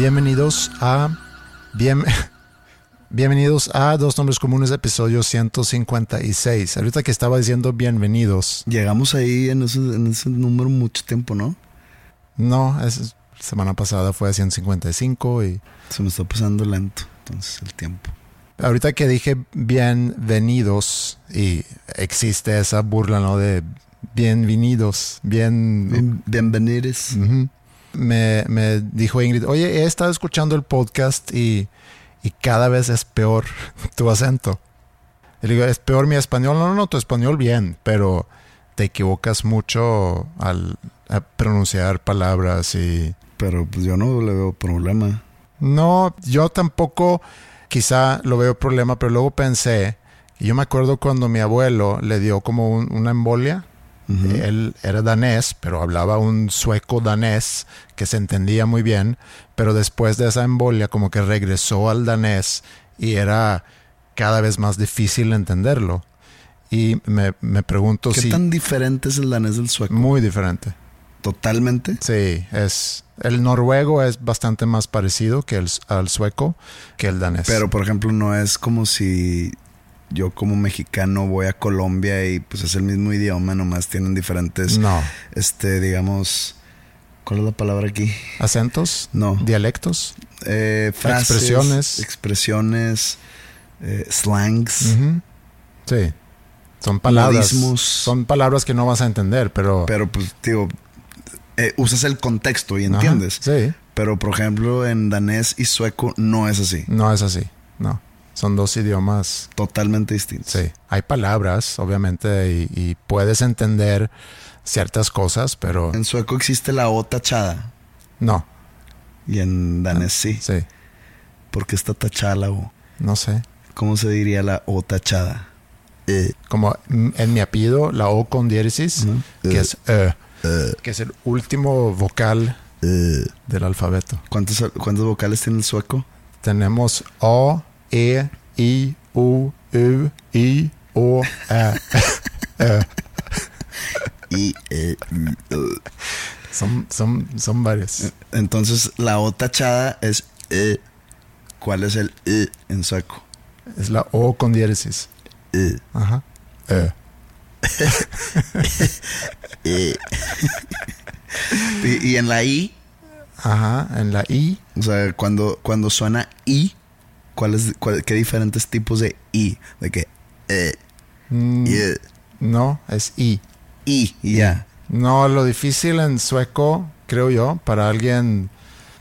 Bienvenidos a. Bien, bienvenidos a Dos Nombres Comunes, episodio 156. Ahorita que estaba diciendo bienvenidos. Llegamos ahí en ese, en ese número mucho tiempo, ¿no? No, es, semana pasada fue a 155 y. Se me está pasando lento, entonces el tiempo. Ahorita que dije bienvenidos y existe esa burla, ¿no? De bienvenidos, bien. Bien, bienvenidos. Me, me dijo Ingrid, oye, he estado escuchando el podcast y, y cada vez es peor tu acento. Y le digo, ¿es peor mi español? No, no, no, tu español bien, pero te equivocas mucho al a pronunciar palabras y... Pero pues yo no le veo problema. No, yo tampoco quizá lo veo problema, pero luego pensé, y yo me acuerdo cuando mi abuelo le dio como un- una embolia, Él era danés, pero hablaba un sueco danés que se entendía muy bien, pero después de esa embolia como que regresó al danés y era cada vez más difícil entenderlo. Y me, me pregunto ¿Qué si... tan diferente es el danés del sueco? Muy diferente. Totalmente. Sí, es... El noruego es bastante más parecido que el, al sueco que el danés. Pero por ejemplo, no es como si yo como mexicano voy a Colombia y pues es el mismo idioma, nomás tienen diferentes, No. este, digamos, ¿cuál es la palabra aquí? ¿Acentos? No. ¿Dialectos? Eh, frases, Expresiones. expresiones, eh, slangs. Sí. Son palabras. Modismos. Son palabras que no vas a entender, pero... Pero pues, digo, eh, usas el contexto y Ajá, entiendes. Sí. Pero por ejemplo, en danés y sueco no es así. No es así. No. Son dos idiomas. Totalmente distintos. Sí. Hay palabras, obviamente, y, y puedes entender ciertas cosas, pero En sueco existe la O tachada. no. Y en danés sí. Sí. ¿Por qué está tachada la O? No sé. ¿Cómo se diría la O tachada? Eh, Como en mi apellido, la O con diéresis, que Eh. es E, eh, que es el último vocal eh. del alfabeto. ¿Cuántas, ¿Cuántas vocales tiene el sueco? Tenemos O, E, I, U, U, I, O, E. E. Y, eh, Son, son, son varias. entonces la O tachada es eh. ¿Cuál es el E en sueco? Es la O con diéresis. Eh. Ajá. E. Eh. y, y en la I, Ajá. En la I. o sea, cuando, cuando suena I, ¿cuáles, cuál- ¿qué diferentes tipos de I? De que eh, mm, eh, No, es I. I, ya. No, lo difícil en sueco, creo yo, para alguien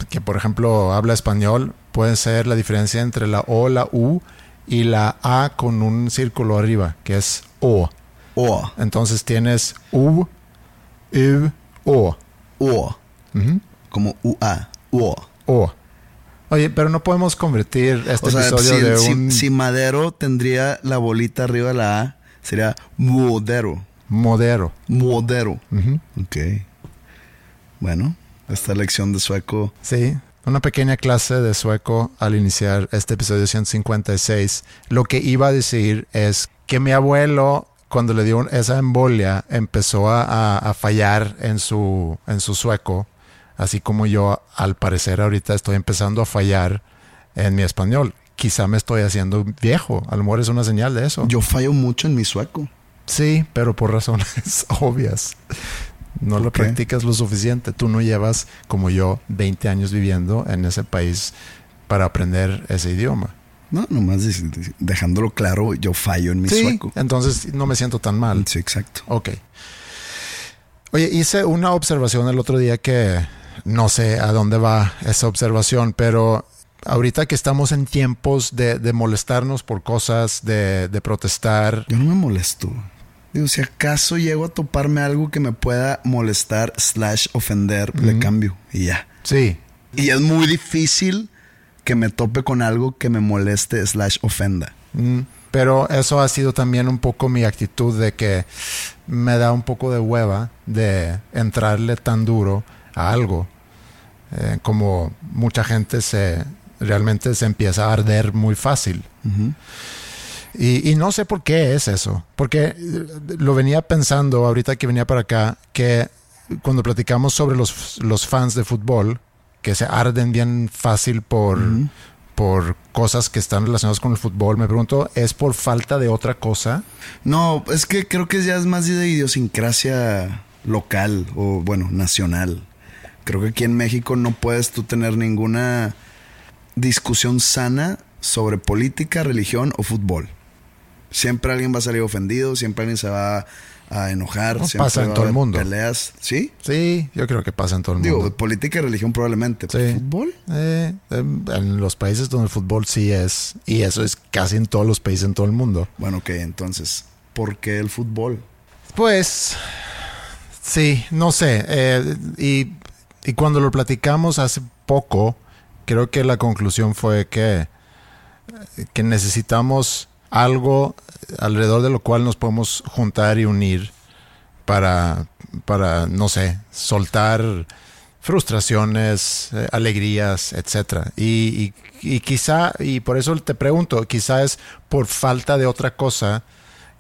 que, por ejemplo, habla español, puede ser la diferencia entre la O, la U y la A con un círculo arriba, que es O. O, Entonces tienes U, U, O. O, Ujú. como UA, O. O. Oye, pero no podemos convertir este O sea, episodio si, de si- un si Madero tendría la bolita arriba de la A, sería Modero. modero. Modero. Ok. Bueno, esta lección de sueco. Sí, una pequeña clase de sueco al iniciar este episodio 156. Lo que iba a decir es que mi abuelo cuando le dio esa embolia, empezó a, a- a fallar en su, en su sueco, así como yo, al parecer, ahorita estoy empezando a fallar en mi español. Quizá me estoy haciendo viejo. A lo mejor es una señal de eso. Yo fallo mucho en mi sueco. Sí, pero por razones obvias. No lo practicas lo suficiente. Tú no llevas, como yo, 20 años viviendo en ese país para aprender ese idioma. No, nomás de- de- dejándolo claro, yo fallo en mi sí, sueco. entonces no me siento tan mal. Sí, exacto. Ok. Oye, hice una observación el otro día que no sé a dónde va esa observación, pero ahorita que estamos en tiempos de, de molestarnos por cosas, de, de protestar, Yo no me molesto. Digo, si acaso llego a toparme algo que me pueda molestar slash ofender, le cambio y ya. sí, Y es muy difícil que me tope con algo que me moleste slash ofenda. Mm, Pero eso ha sido también un poco mi actitud de que me da un poco de hueva de entrarle tan duro a algo. Eh, como mucha gente se realmente se empieza a arder muy fácil. Y no sé por qué es eso. Porque eh, lo venía pensando ahorita que venía para acá, que cuando platicamos sobre los, los fans de fútbol, que se arden bien fácil por, por cosas que están relacionadas con el fútbol, me pregunto, ¿es por falta de otra cosa? No, es que creo que ya es más de idiosincrasia local o, bueno, nacional. Creo que aquí en México no puedes tú tener ninguna discusión sana sobre política, religión o fútbol. Siempre alguien va a salir ofendido, siempre alguien se va a enojar, No, siempre pasa en va a todo el mundo. Peleas, ¿sí? Sí, yo creo que pasa en todo el Digo, mundo. política y religión probablemente. Sí. ¿Fútbol? Eh, en los países donde el fútbol sí es, y eso es casi en todos los países en todo el mundo. Bueno, ok, entonces, ¿por qué el fútbol? Pues sí, no sé. eh, y, y cuando lo platicamos hace poco, creo que la conclusión fue que, que necesitamos algo alrededor de lo cual nos podemos juntar y unir para, para no sé, soltar frustraciones, eh, alegrías, etcétera. Y, y, y quizá, y por eso te pregunto, quizá es por falta de otra cosa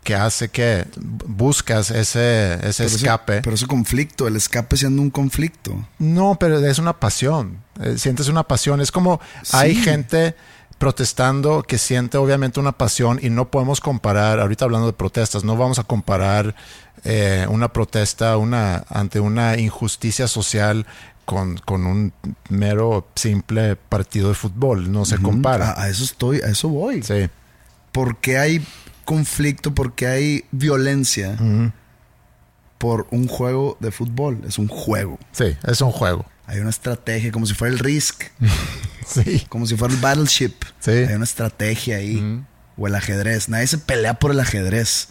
que hace que buscas ese, ese Pero ese- escape. pero ese conflicto, el escape siendo un conflicto. No, pero es una pasión. Eh, sientes una pasión. Es como hay gente protestando que siente obviamente una pasión y no podemos comparar, ahorita hablando de protestas, no vamos a comparar eh, una protesta una, ante una injusticia social con, con un mero simple partido de fútbol. No se compara. A, a eso estoy, a eso voy. Sí. Porque hay conflicto, porque hay violencia por un juego de fútbol. Es un juego. Sí, es un juego. Hay una estrategia, como si fuera el Risk, Sí. como si fuera el Battleship. Sí. Hay una estrategia ahí. O el ajedrez. Nadie se pelea por el ajedrez.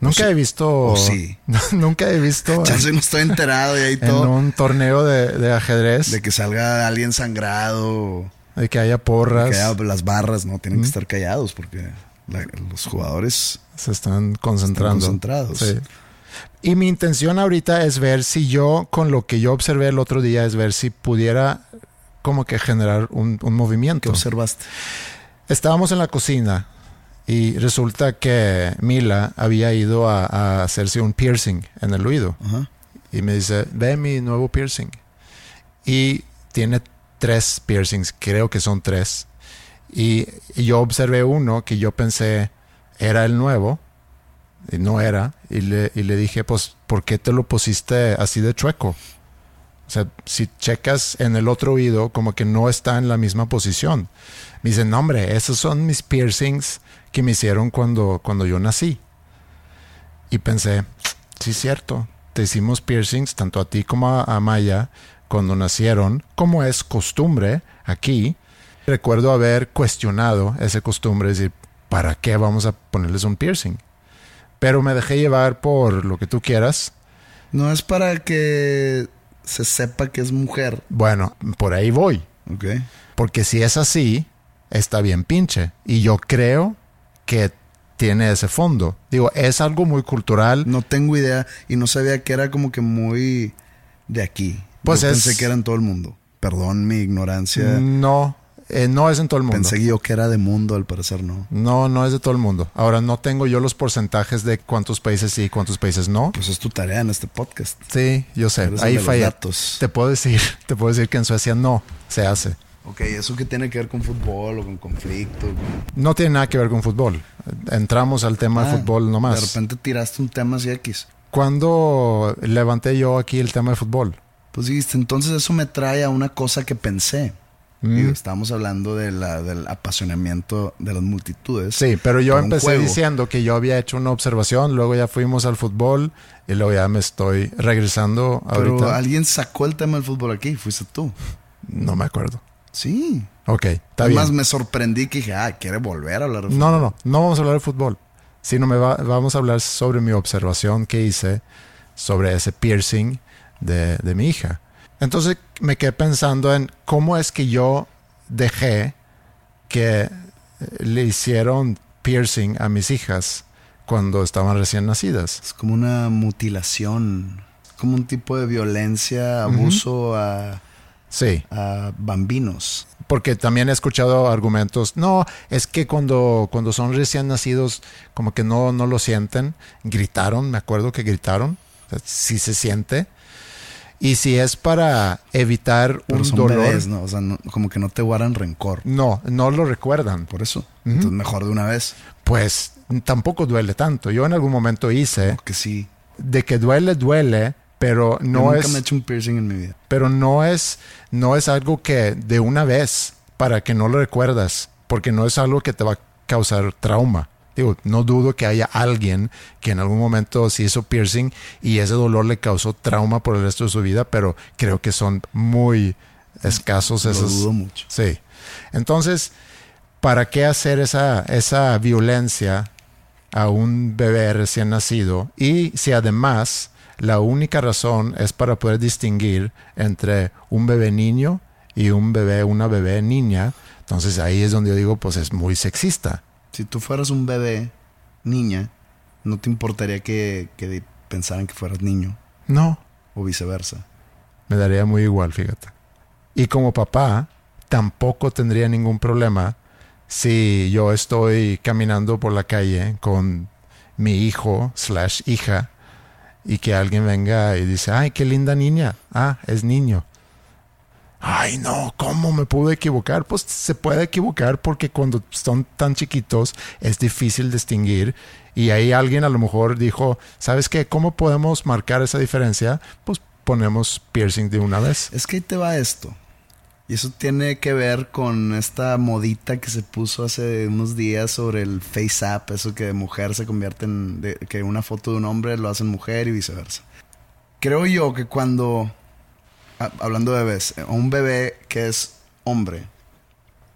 Nunca he visto. o sí. Nunca he visto Ya en, no estoy enterado y ahí en todo. un torneo de, de ajedrez De que salga alguien sangrado. de que haya porras. Que haya las barras, ¿no? Tienen que estar callados porque la- los jugadores se están concentrando. Están concentrados. Sí. Y mi intención ahorita es ver si yo, con lo que yo observé el otro día, es ver si pudiera como que generar un, movimiento. observaste. Estábamos en la cocina y resulta que Mila había ido a, a hacerse un piercing en el oído. Ajá. Y me dice, ve mi nuevo piercing. Y tiene tres piercings, creo que son tres. Y, yo observé uno que yo pensé era el nuevo, y no era. Y le, y le dije, pues, ¿por qué te lo pusiste así de chueco? O sea, si checas en el otro oído, como que no está en la misma posición. Me dice, no, hombre, esos son mis piercings que me hicieron cuando, cuando yo nací. Y pensé, sí, cierto. Te hicimos piercings tanto a ti como a, a Maya cuando nacieron, como es costumbre aquí. Recuerdo haber cuestionado esa costumbre, decir, ¿para qué vamos a ponerles un piercing? Pero me dejé llevar por lo que tú quieras. No es para que se sepa que es mujer. Bueno, por ahí voy. Ok. Porque si es así, está bien pinche. Y yo creo que tiene ese fondo. Digo, es algo muy cultural. No tengo idea y no sabía que era como que muy de aquí. Pues Yo es- pensé que era en todo el mundo. Perdón mi ignorancia. No, Eh, no es en todo el mundo. Pensé yo que era de mundo, al parecer no. No, no es de todo el mundo. Ahora, no tengo yo los porcentajes de cuántos países sí y cuántos países no. Pues es tu tarea en este podcast. Sí, yo sé. Eres Ahí de falla. datos. Te puedo decir, te puedo decir que en Suecia no se hace. Ok, ¿eso qué tiene que ver con fútbol o con conflicto? Con- No tiene nada que ver con fútbol. Entramos al tema de Ah, fútbol De nomás. repente tiraste un tema así X. ¿Cuándo levanté yo aquí el tema de fútbol? Pues dijiste, entonces eso me trae a una cosa que pensé. Mm. Digo, estábamos hablando de la, del apasionamiento de las multitudes. Sí, pero yo empecé diciendo que yo había hecho una observación, luego ya fuimos al fútbol y luego ya me estoy regresando Pero ahorita. alguien sacó el tema del fútbol aquí, fuiste tú. No me acuerdo. Sí. Ok, está Además bien. me sorprendí que dije, ah, quiere volver a hablar de No, fútbol. no, no, no vamos a hablar de fútbol, sino me va- vamos a hablar sobre mi observación que hice sobre ese piercing de, de mi hija. Entonces me quedé pensando en cómo es que yo dejé que eh, le hicieron piercing a mis hijas cuando estaban recién nacidas. Es como una mutilación, como un tipo de violencia, abuso a, Sí, a bambinos. porque también he escuchado argumentos, no, es que cuando, cuando son recién nacidos como que no, no lo sienten, gritaron, me acuerdo que gritaron, sí se siente. Y si es para evitar Pero un son dolor, bebés, ¿no? O sea, no- como que no te guardan rencor. no, no lo recuerdan. Por eso. Entonces mejor de una vez. Pues tampoco duele tanto. Yo en algún momento hice Que sí. de que duele, duele, pero Yo no nunca es... me he hecho un piercing en mi vida. pero no es, no es algo que de una vez para que no lo recuerdas, porque no es algo que te va a causar trauma. Digo, no dudo que haya alguien que en algún momento se hizo piercing y ese dolor le causó trauma por el resto de su vida, pero creo que son muy escasos Lo esos. dudo mucho. Sí. Entonces, ¿para qué hacer esa, esa violencia a un bebé recién nacido? Y si además la única razón es para poder distinguir entre un bebé niño y un bebé, una bebé niña, entonces ahí es donde yo digo, pues es muy sexista. Si tú fueras un bebé, niña, no te importaría que, que pensaran que fueras niño No, o viceversa. me daría muy igual, fíjate. Y como papá, tampoco tendría ningún problema si yo estoy caminando por la calle con mi hijo slash hija y que alguien venga y dice, ay, qué linda niña. Ah, es niño. Ay, no, ¿cómo me pude equivocar? Pues se puede equivocar porque cuando son tan chiquitos es difícil distinguir. Y ahí alguien a lo mejor dijo, ¿sabes qué? ¿Cómo podemos marcar esa diferencia? Pues ponemos piercing de una vez. Es que ahí te va esto. Y eso tiene que ver con esta modita que se puso hace unos días sobre el face app, eso que de mujer se convierte en que una foto de un hombre lo hacen mujer y viceversa. Creo yo que cuando a- hablando de bebés, a un bebé que es hombre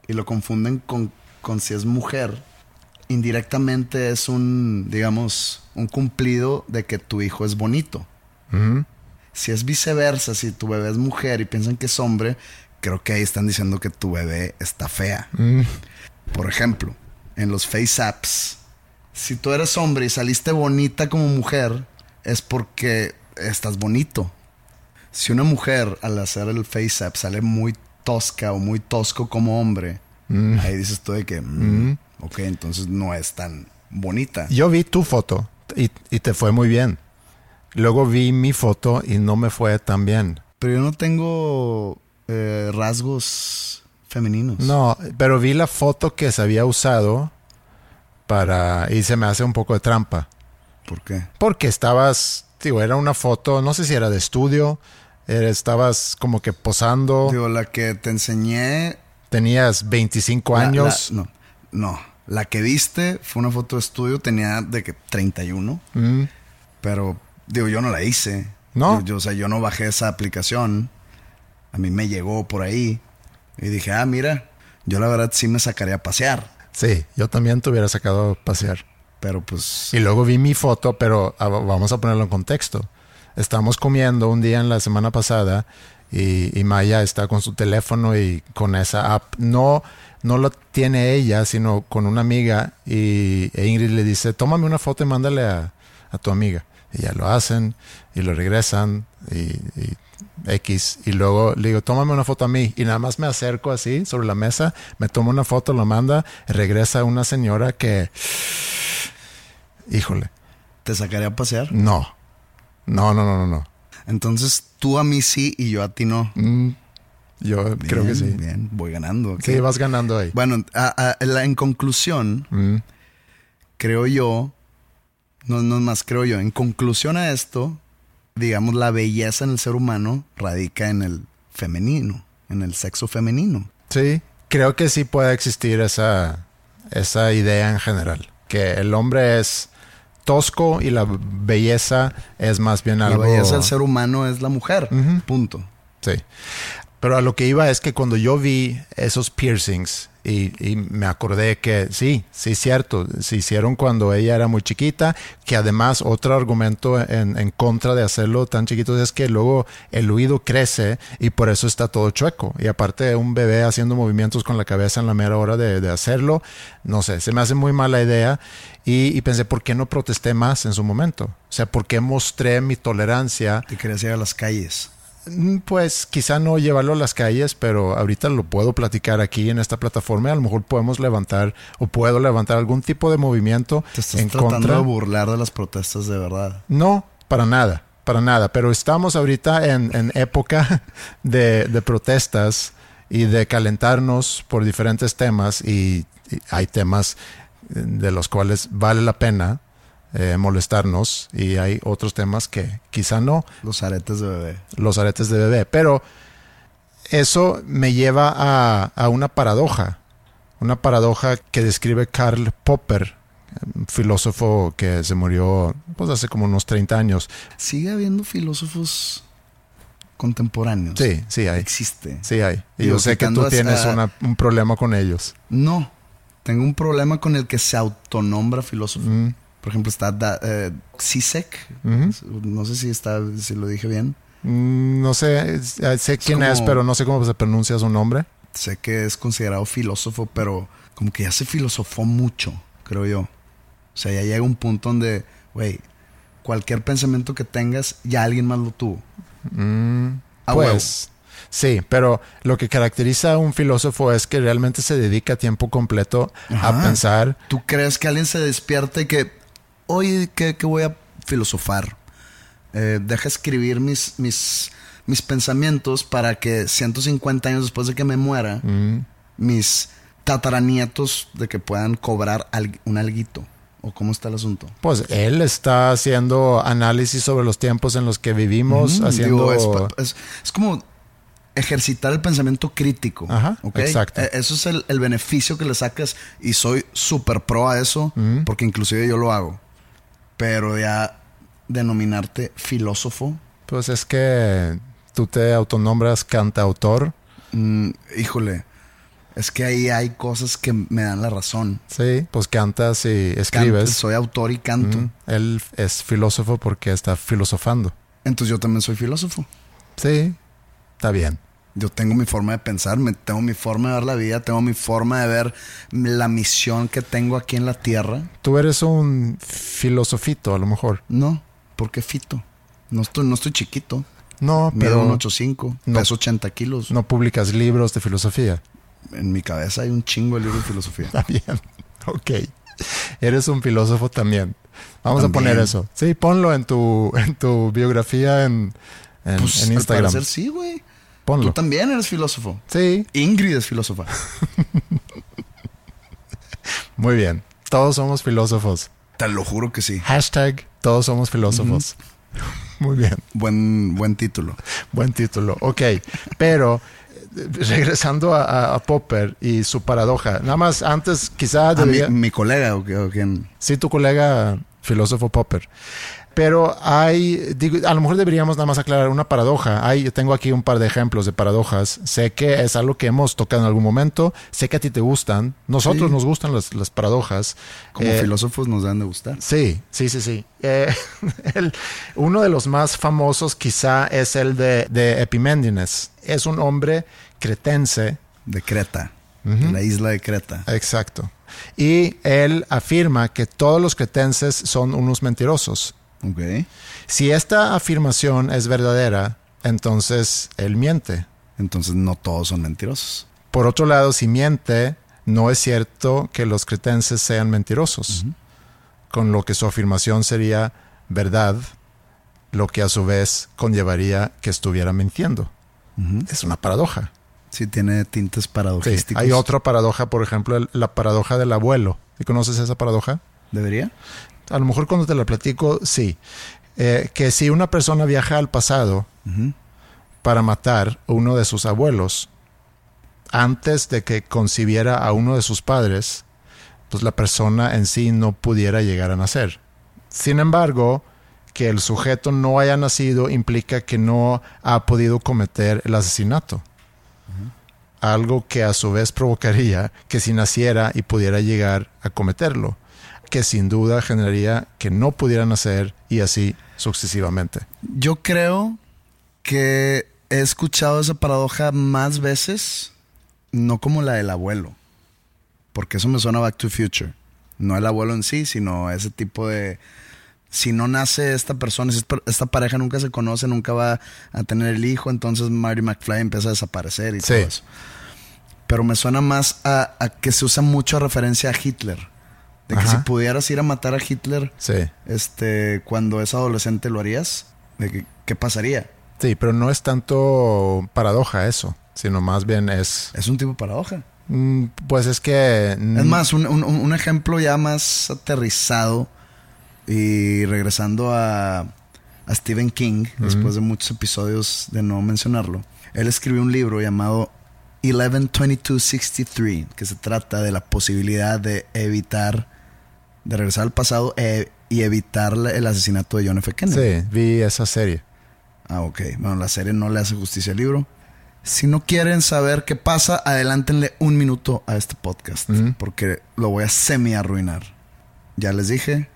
y lo confunden con, con si es mujer, indirectamente es un, digamos, un cumplido de que tu hijo es bonito. Si es viceversa, si tu bebé es mujer y piensan que es hombre, creo que ahí están diciendo que tu bebé está fea. Mm, Por ejemplo, en los face apps, si tú eres hombre y saliste bonita como mujer, es porque estás bonito. Si una mujer al hacer el face app sale muy tosca o muy tosco como hombre, mm. ahí dices tú de que, mm, ok, entonces no es tan bonita. Yo vi tu foto y, y te fue muy bien. Luego vi mi foto y no me fue tan bien. Pero yo no tengo eh, rasgos femeninos. No, pero vi la foto que se había usado para... y se me hace un poco de trampa. ¿Por qué? Porque estabas, digo, era una foto, no sé si era de estudio, estabas como que posando, Digo, la que te enseñé. tenías 25 la- años. la- no, no. La que viste fue una foto de estudio, tenía de que 31. Mm, Pero, digo, yo no la hice. ¿No? Yo, yo, o sea, yo no bajé esa aplicación. A mí me llegó por ahí. Y dije, ah, mira, yo la verdad sí me sacaría a pasear. sí, yo también te hubiera sacado a pasear. Pero pues. Y luego vi mi foto, pero ah, vamos a ponerlo en contexto. Estamos comiendo un día en la semana pasada y, y Maya está con su teléfono y con esa app. No, no lo tiene ella, sino con una amiga. Y e Ingrid le dice, tómame una foto y mándale a, a tu amiga. Y ya lo hacen y lo regresan y, y X. Y luego le digo, tómame una foto a mí. Y nada más me acerco así sobre la mesa, me tomo una foto, lo manda, regresa una señora que... Híjole, ¿Te sacaría a pasear? no. No, no, no, no, no. Entonces tú a mí sí y yo a ti no. Mm, yo creo que sí. Bien, voy ganando. Sí, vas ganando ahí. Bueno, a- a- la- en conclusión, Mm, creo yo, no, no más, creo yo, en conclusión a esto, digamos, la belleza en el ser humano radica en el femenino, en el sexo femenino. Sí, creo que sí puede existir esa, esa idea en general. Que el hombre es tosco y la belleza es más bien algo... La belleza del ser humano es la mujer, punto. Sí. Pero a lo que iba es que cuando yo vi esos piercings y, y me acordé que sí, sí cierto, se hicieron cuando ella era muy chiquita, que además otro argumento en, en contra de hacerlo tan chiquito es que luego el oído crece y por eso está todo chueco. Y aparte un bebé haciendo movimientos con la cabeza en la mera hora de, de hacerlo, no sé, se me hace muy mala idea y, y pensé, ¿por qué no protesté más en su momento? O sea, ¿por qué mostré mi tolerancia Te querías ir a las calles. Mm, Pues quizá no llevarlo a las calles, pero ahorita lo puedo platicar aquí en esta plataforma. y A lo mejor podemos levantar o puedo levantar algún tipo de movimiento Te estás en tratando contra. de burlar de las protestas de verdad. No, para nada, para nada. Pero estamos ahorita en, en época de, de protestas y de calentarnos por diferentes temas y, y hay temas eh, de los cuales vale la pena eh, molestarnos y hay otros temas que quizá no Los aretes de bebé. los aretes de bebé. Pero eso me lleva a, a una paradoja. Una paradoja que describe Karl Popper, un filósofo que se murió pues, hace como unos 30 años. Sigue habiendo filósofos contemporáneos. Sí, sí hay. Existe. Sí hay. Y yo sé que tú tienes a- una- un problema con ellos. No. Tengo un problema con el que se autonombra filósofo. Mm, Por ejemplo, está Da- eh, ujú. No sé si está, si lo dije bien. Mm, No sé, eh, sé quién es, como- pero no sé cómo se pronuncia su nombre. Sé que es considerado filósofo, pero como que ya se filosofó mucho, creo yo. O sea, ya llega un punto donde, güey, cualquier pensamiento que tengas, ya alguien más lo tuvo. Mm, pues sí, pero lo que caracteriza a un filósofo es que realmente se dedica tiempo completo a pensar. ¿Tú crees que alguien se despierta y que, oye, que, que voy a filosofar? Eh, deja escribir mis, mis, mis pensamientos para que 150 años después de que me muera, Mm, mis tataranietos de que puedan cobrar al- un alguito. ¿O cómo está el asunto? Pues él está haciendo análisis sobre los tiempos en los que vivimos, Ujú, haciendo... digo, es, pa- es- es como ejercitar el pensamiento crítico. Ajá, ¿ok? exacto. Eh, Eso es el, el beneficio que le sacas y soy súper pro a eso porque inclusive yo lo hago. Pero ya denominarte filósofo, Pues es que tú te autonombras cantautor, mm, híjole, es que ahí hay cosas que me dan la razón. sí, pues cantas y Canto, escribes. soy autor y canto. Mm, Él es filósofo porque está filosofando. Entonces yo también soy filósofo. Sí, está bien. Yo tengo mi forma de pensar, me, tengo mi forma de ver la vida, tengo mi forma de ver la misión que tengo aquí en la tierra. Tú eres un filosofito, a lo mejor. No, ¿por qué fito? No estoy, no estoy chiquito. No, Mido pero un 8.5, no. peso 80 kilos. no publicas libros de filosofía. En mi cabeza hay un chingo de libros de filosofía. Está bien. Ok. Eres un filósofo también. Vamos También. a poner eso. Sí, ponlo en tu, en tu biografía en, en, Pues en al Instagram. parecer sí, güey. Tú también eres filósofo. Sí, Ingrid es filósofa. muy bien. Todos somos filósofos. Te lo juro que sí. Hashtag todos somos filósofos. Muy bien. Buen, buen título. Buen título. Ok. Pero eh, regresando a, Popper y su paradoja. Nada más antes quizá Ah, mi, debería... mi colega o, o quién. Sí, tu colega filósofo Popper. Pero hay, digo, a lo mejor deberíamos nada más aclarar una paradoja. Hay, yo tengo aquí un par de ejemplos de paradojas. Sé que es algo que hemos tocado en algún momento. Sé que a ti te gustan. Nosotros Sí. nos gustan las, las paradojas. Como Eh, filósofos nos deben de gustar. Sí, sí, sí, sí. Eh, el- uno de los más famosos quizá es el de, de Epiméndenes. Es un hombre cretense. De Creta. De la isla de Creta. Exacto. Y él afirma que todos los cretenses son unos mentirosos. Ok. Si esta afirmación es verdadera, entonces él miente. Entonces no todos son mentirosos. Por otro lado, si miente, no es cierto que los cretenses sean mentirosos, con lo que su afirmación sería verdad, lo que a su vez conllevaría que estuviera mintiendo. Es una paradoja. Sí, tiene tintes Sí, paradogísticos. Hay otra paradoja, por ejemplo, la paradoja del abuelo. ¿Y conoces esa paradoja? ¿Debería? A lo mejor cuando te la platico, sí. Eh, que si una persona viaja al pasado para matar a uno de sus abuelos, antes de que concibiera a uno de sus padres, pues la persona en sí no pudiera llegar a nacer. Sin embargo, que el sujeto no haya nacido implica que no ha podido cometer el asesinato. Algo que a su vez provocaría que si naciera y pudiera llegar a cometerlo, que sin duda generaría que no pudiera nacer y así sucesivamente. Yo creo que he escuchado esa paradoja más veces, no como la del abuelo, porque eso me suena Back to Future. No el abuelo en sí, sino ese tipo de... Si no nace esta persona, si esta- pareja nunca se conoce, nunca va a tener el hijo, entonces Marty McFly empieza a desaparecer y Sí. todo eso. Pero me suena más a, a que se usa mucho a referencia a Hitler. De que Ajá. si pudieras ir a matar a Hitler, Sí. este, cuando es adolescente lo harías, de que, ¿qué pasaría? Sí, pero no es tanto paradoja eso, sino más bien es... Es un tipo de paradoja. mm, Pues es que... Es más, un, un- un ejemplo ya más aterrizado y regresando a, a Stephen King, después de muchos episodios de no mencionarlo, él escribió un libro llamado 112263, que se trata de la posibilidad de evitar, de regresar al pasado e- y evitar el asesinato de John F. Kennedy. Sí, vi esa serie. Ah, ok. Bueno, la serie no le hace justicia al libro. Si no quieren saber qué pasa, adelántenle un minuto a este podcast, porque lo voy a semi arruinar. Ya les dije,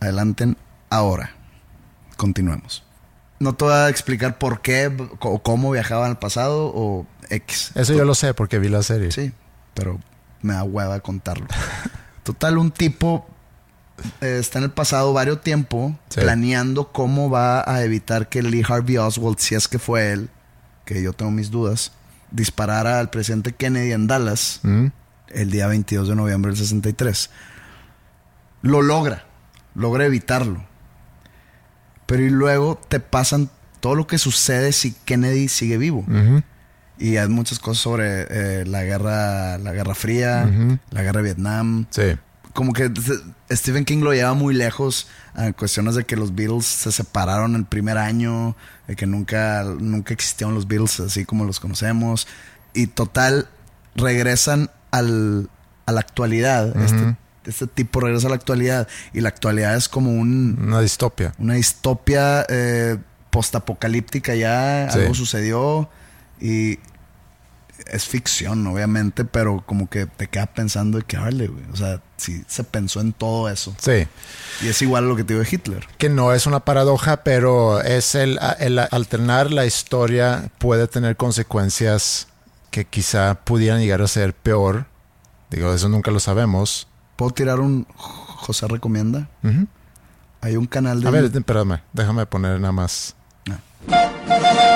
adelanten ahora. Continuemos. No te voy a explicar por qué o cómo viajaban al pasado o X. Eso yo lo sé porque vi la serie. Sí, pero me da hueva contarlo. Total, un tipo eh, está en el pasado varios tiempo Sí. planeando cómo va a evitar que Lee Harvey Oswald, si es que fue él, que yo tengo mis dudas, disparara al presidente Kennedy en Dallas Mm, el día 22 de noviembre del 63. Lo logra, logra evitarlo. Pero y luego te pasan todo lo que sucede si Kennedy sigue vivo. Y hay muchas cosas sobre eh, la guerra, la guerra fría, la guerra de Vietnam. Sí. Como que Stephen King lo lleva muy lejos a cuestiones de que los Beatles se separaron el primer año, de que nunca, nunca existieron los Beatles así como los conocemos. Y total, regresan al, a la actualidad. este, este tipo regresa a la actualidad. Y la actualidad es como un, Una distopia. una distopia eh, postapocalíptica ya, Sí. algo sucedió y es ficción, obviamente, pero como que te queda pensando de que hable, güey. O sea, sí se pensó en todo eso. Sí. Y es igual a lo que te digo de Hitler. Que no es una paradoja, pero es el, el alternar la historia puede tener consecuencias que quizá pudieran llegar a ser peor. Digo, eso nunca lo sabemos. ¿Puedo tirar un José Recomienda? Hay un canal de... A ver, espérame, déjame poner nada más. Ah.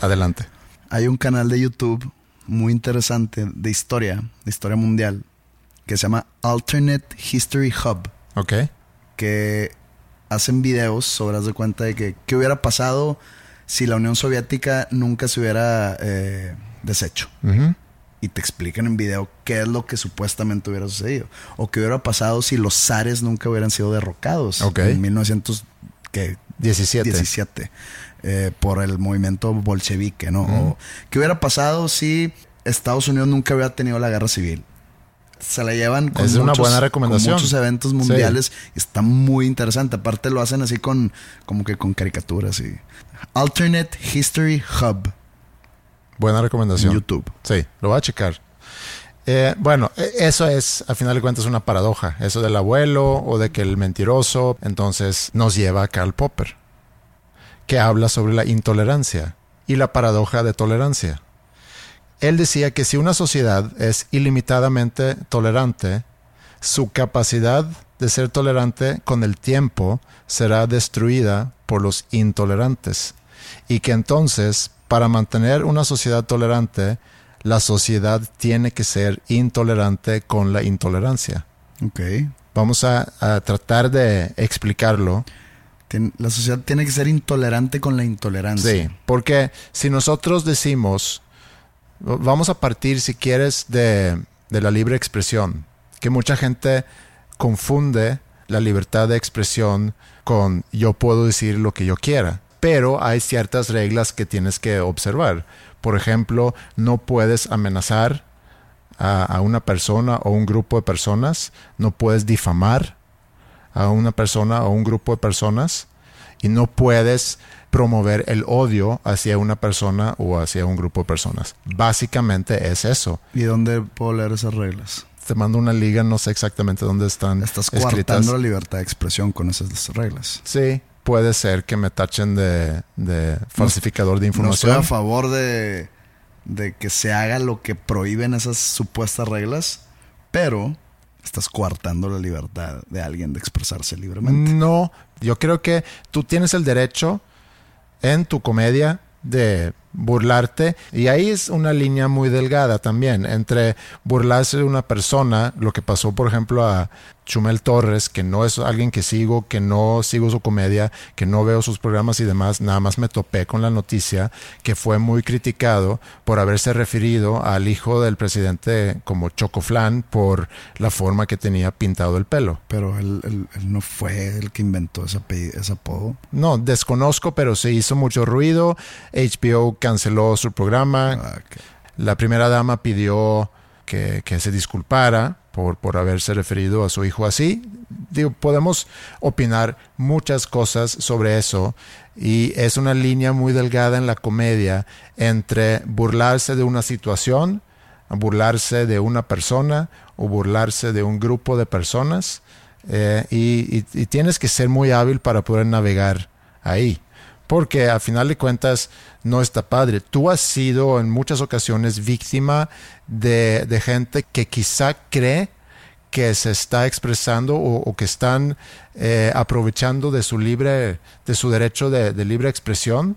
Adelante. Hay un canal de YouTube muy interesante de historia, de historia mundial, que se llama Alternate History Hub. Ok. que hacen videos sobre, haz de cuenta de que qué hubiera pasado si la Unión Soviética nunca se hubiera eh, deshecho. Y te explican en video qué es lo que supuestamente hubiera sucedido. O qué hubiera pasado si los zares nunca hubieran sido derrocados Ok. en 1917 17. Eh, por el movimiento bolchevique, ¿no? O qué hubiera pasado si Estados Unidos nunca hubiera tenido la guerra civil. Se la llevan con, Es una muchos, buena recomendación. con muchos eventos Sí. mundiales. y Está muy interesante. Aparte lo hacen así con, como que con caricaturas y... Alternate History Hub Buena en recomendación. YouTube. Sí, lo voy a checar. Eh, bueno, e- eso es, a final de cuentas, una paradoja. Eso del abuelo o de que el mentiroso, entonces nos lleva a Karl Popper, que habla sobre la intolerancia y la paradoja de tolerancia. Él decía que si una sociedad es ilimitadamente tolerante, su capacidad de ser tolerante con el tiempo será destruida por los intolerantes y que entonces para mantener una sociedad tolerante, la sociedad tiene que ser intolerante con la intolerancia. Ok. Vamos a, tratar de explicarlo. La sociedad tiene que ser intolerante con la intolerancia. Sí, porque si nosotros decimos, vamos a partir, si quieres, de, de la libre expresión, que mucha gente confunde la libertad de expresión con yo puedo decir lo que yo quiera pero hay ciertas reglas que tienes que observar. Por ejemplo, no puedes amenazar a, una persona o un grupo de personas, no puedes difamar a una persona o un grupo de personas y no puedes promover el odio hacia una persona o hacia un grupo de personas. Básicamente es eso. ¿Y dónde puedo leer esas reglas? Te mando una liga, no sé exactamente dónde están. Estás coartando la libertad de expresión con esas reglas. Sí, puede ser que me tachen de, falsificador de información. No estoy a favor de, de que se haga lo que prohíben esas supuestas reglas, pero estás coartando la libertad de alguien de expresarse libremente. No, yo creo que tú tienes el derecho en tu comedia de burlarte y ahí es una línea muy delgada también entre burlarse de una persona, lo que pasó por ejemplo a Chumel Torres, que no es alguien que sigo, que no sigo su comedia, que no veo sus programas y demás, nada más me topé con la noticia que fue muy criticado por haberse referido al hijo del presidente como Chocoflan por la forma que tenía pintado el pelo. Pero él, no fue el que inventó ese, ese apodo. No, desconozco, pero se hizo mucho ruido. HBO canceló su programa. Ah, la primera dama pidió que, que se disculpara por, por haberse referido a su hijo así. Digo, podemos opinar muchas cosas sobre eso y es una línea muy delgada en la comedia entre burlarse de una situación, burlarse de una persona o burlarse de un grupo de personas eh, y, y, tienes que ser muy hábil para poder navegar ahí. Porque a final de cuentas no está padre. Tú has sido en muchas ocasiones víctima de, gente que quizá cree que se está expresando o, que están eh, aprovechando de su libre, de su derecho de, libre expresión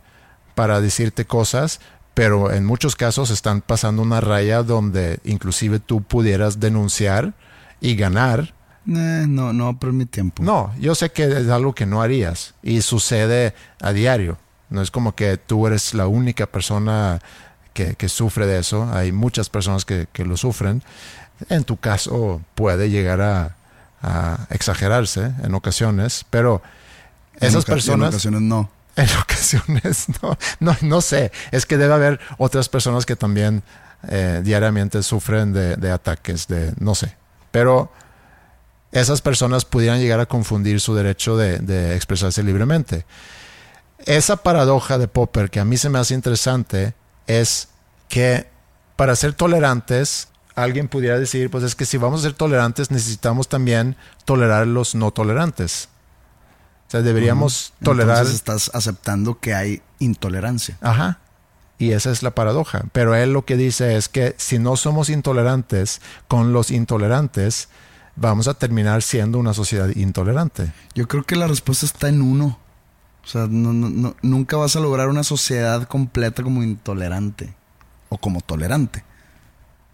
para decirte cosas, pero en muchos casos están pasando una raya donde inclusive tú pudieras denunciar y ganar. Eh, no, no por mi tiempo. No, yo sé que es algo que no harías y sucede a diario. No es como que tú eres la única persona que, sufre de eso. Hay muchas personas que, lo sufren. En tu caso puede llegar a, exagerarse en ocasiones, pero esas personas... En ocasiones no. En ocasiones no, no, no sé. Es que debe haber otras personas que también eh, diariamente sufren de, ataques, de no sé. Pero esas personas pudieran llegar a confundir su derecho de, de, expresarse libremente. Esa paradoja de Popper que a mí se me hace interesante es que para ser tolerantes, alguien pudiera decir, pues es que si vamos a ser tolerantes necesitamos también tolerar los no tolerantes. O sea, deberíamos tolerar... Entonces estás aceptando que hay intolerancia. Ajá. Y esa es la paradoja. Pero él lo que dice es que si no somos intolerantes con los intolerantes, vamos a terminar siendo una sociedad intolerante. Yo creo que la respuesta está en uno. O sea, nunca vas a lograr una sociedad completa como intolerante o como tolerante.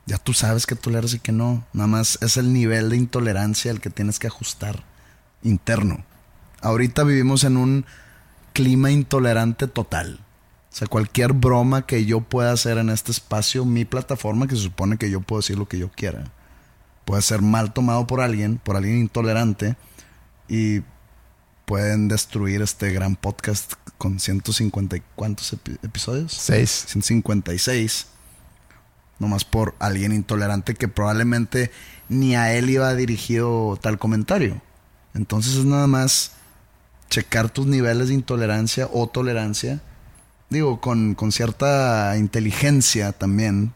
Ya tú sabes que toleras y que no. Nada más es el nivel de intolerancia el que tienes que ajustar interno. Ahorita vivimos en un clima intolerante total. O sea, cualquier broma que yo pueda hacer en este espacio, mi plataforma, que se supone que yo puedo decir lo que yo quiera, puede ser mal tomado por alguien, por alguien intolerante, y pueden destruir este gran podcast con 150 y cuántos episodios? Seis. 156. Nomás por alguien intolerante que probablemente ni a él iba dirigido tal comentario. Entonces es nada más checar tus niveles de intolerancia o tolerancia. Digo, con, con cierta inteligencia también.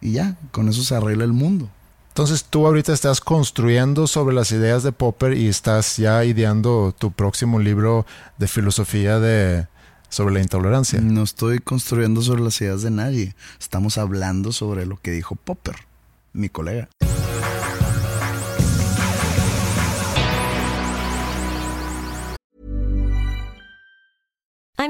Y ya, con eso se arregla el mundo. Entonces tú ahorita estás construyendo sobre las ideas de Popper y estás ya ideando tu próximo libro de filosofía de sobre la intolerancia. No estoy construyendo sobre las ideas de nadie. Estamos hablando sobre lo que dijo Popper, mi colega.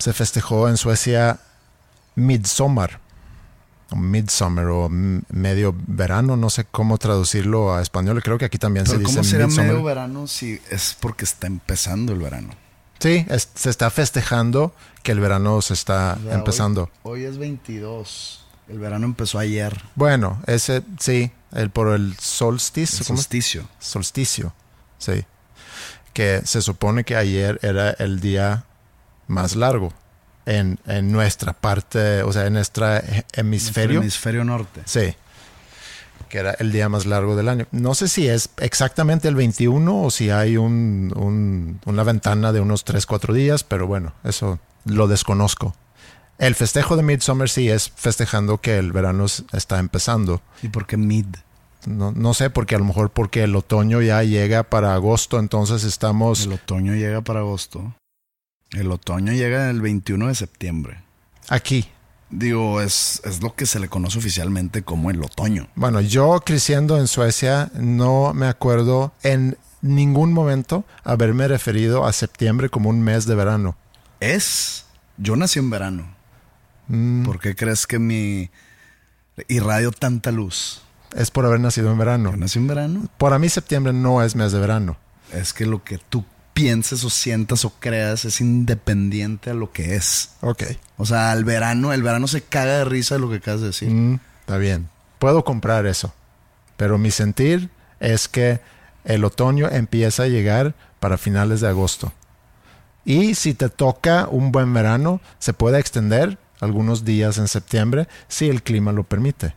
se festejó en Suecia Midsommar, Midsummer o medio verano, no sé cómo traducirlo a español, creo que aquí también se dice ¿cómo será Midsummer. medio verano si es porque está empezando el verano? Sí, es- se está festejando que el verano se está O sea, empezando. Hoy, hoy es 22. El verano empezó ayer. Bueno, ese sí, el por el solsticio, El ¿cómo es? solsticio. solsticio, sí, que se supone que ayer era el día más largo en, en nuestra parte, o sea, en nuestro hemisferio. Nuestro hemisferio norte. Sí, que era el día más largo del año. No sé si es exactamente el 21 o si hay un, un- una ventana de unos 3, 4 días, pero bueno, eso lo desconozco. El festejo de Midsummer sí es festejando que el verano está empezando. ¿Y por qué mid? No, no sé, porque a lo mejor porque el otoño ya llega para agosto, entonces estamos El otoño llega para agosto. El otoño llega el 21 de septiembre. aquí. Digo, es, es lo que se le conoce oficialmente como el otoño. Bueno, yo creciendo en Suecia no me acuerdo en ningún momento haberme referido a septiembre como un mes de verano. Es. Yo nací en verano. Mm, ¿Por qué crees que mi. irradio tanta luz? es por haber nacido en verano. Yo nací en verano. Para mí septiembre no es mes de verano. Es que lo que tú pienses o sientas o creas es independiente a lo que es. Ok, O sea, el verano, el verano se caga de risa de lo que acabas de decir. Mm, está bien. Puedo comprar eso. Pero mi sentir es que el otoño empieza a llegar para finales de agosto. Y si te toca un buen verano, se puede extender algunos días en septiembre si el clima lo permite.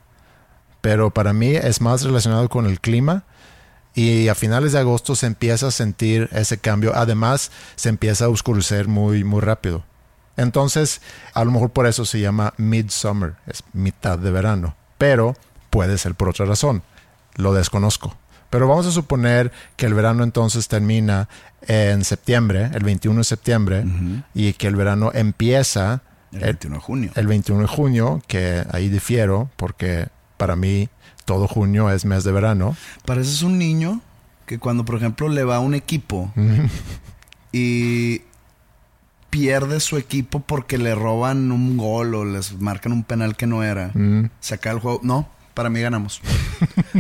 Pero para mí es más relacionado con el clima y a finales de agosto se empieza a sentir ese cambio. Además, se empieza a oscurecer muy, muy rápido. Entonces, a lo mejor por eso se llama midsummer, es mitad de verano. Pero puede ser por otra razón. Lo desconozco. Pero vamos a suponer que el verano entonces termina en septiembre, el 21 de septiembre, y que el verano empieza El 21 de junio. el 21 de junio, que ahí difiero, porque para mí todo junio es mes de verano. Pareces un niño que cuando, por ejemplo, le va a un equipo y pierde su equipo porque le roban un gol o les marcan un penal que no era, Mm. se acaba el juego. No, para mí ganamos.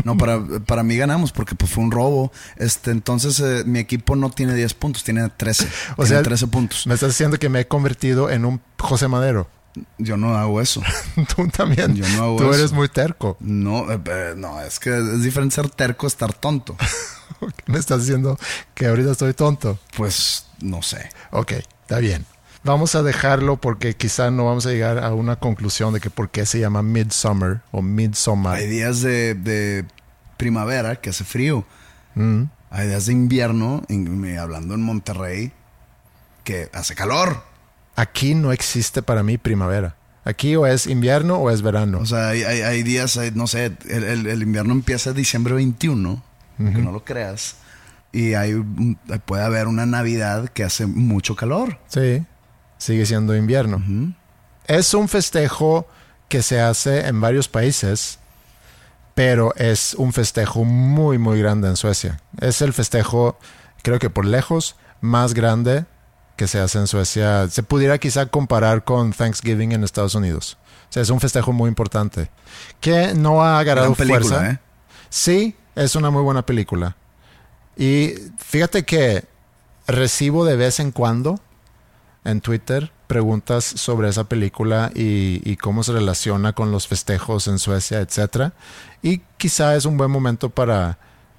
no, para, para mí ganamos porque pues, fue un robo. Este, entonces, eh, mi equipo no tiene 10 puntos, tiene 13. O tiene sea, 13 puntos. Me estás diciendo que me he convertido en un José Madero. Yo no hago eso. Tú también. Yo no hago Tú eso. eres muy terco. No, eh, eh, no, es que es diferente ser terco a estar tonto. Me estás diciendo que ahorita estoy tonto. Pues no sé. Ok, está bien. Vamos a dejarlo porque quizá no vamos a llegar a una conclusión de que por qué se llama Midsummer o Midsommar. Hay días de, de primavera que hace frío. Mm. Hay días de invierno, en- me- hablando en Monterrey, que hace calor. Aquí no existe para mí primavera. Aquí o es invierno o es verano. O sea, hay, hay- hay días, hay- no sé, el, el- el invierno empieza diciembre 21, aunque no lo creas. Y hay, puede haber una Navidad que hace mucho calor. Sí, sigue siendo invierno. Es un festejo que se hace en varios países pero es un festejo muy, muy grande en Suecia. Es el festejo, creo que por lejos, más grande que se hace en Suecia. Se pudiera quizá comparar con Thanksgiving en Estados Unidos. O sea, es un festejo muy importante. Que no ha agarrado película, fuerza. ¿eh? Sí, es una muy buena película. Y fíjate que recibo de vez en cuando en Twitter preguntas sobre esa película y, y cómo se relaciona con los festejos en Suecia, etc. Y quizá es un buen momento para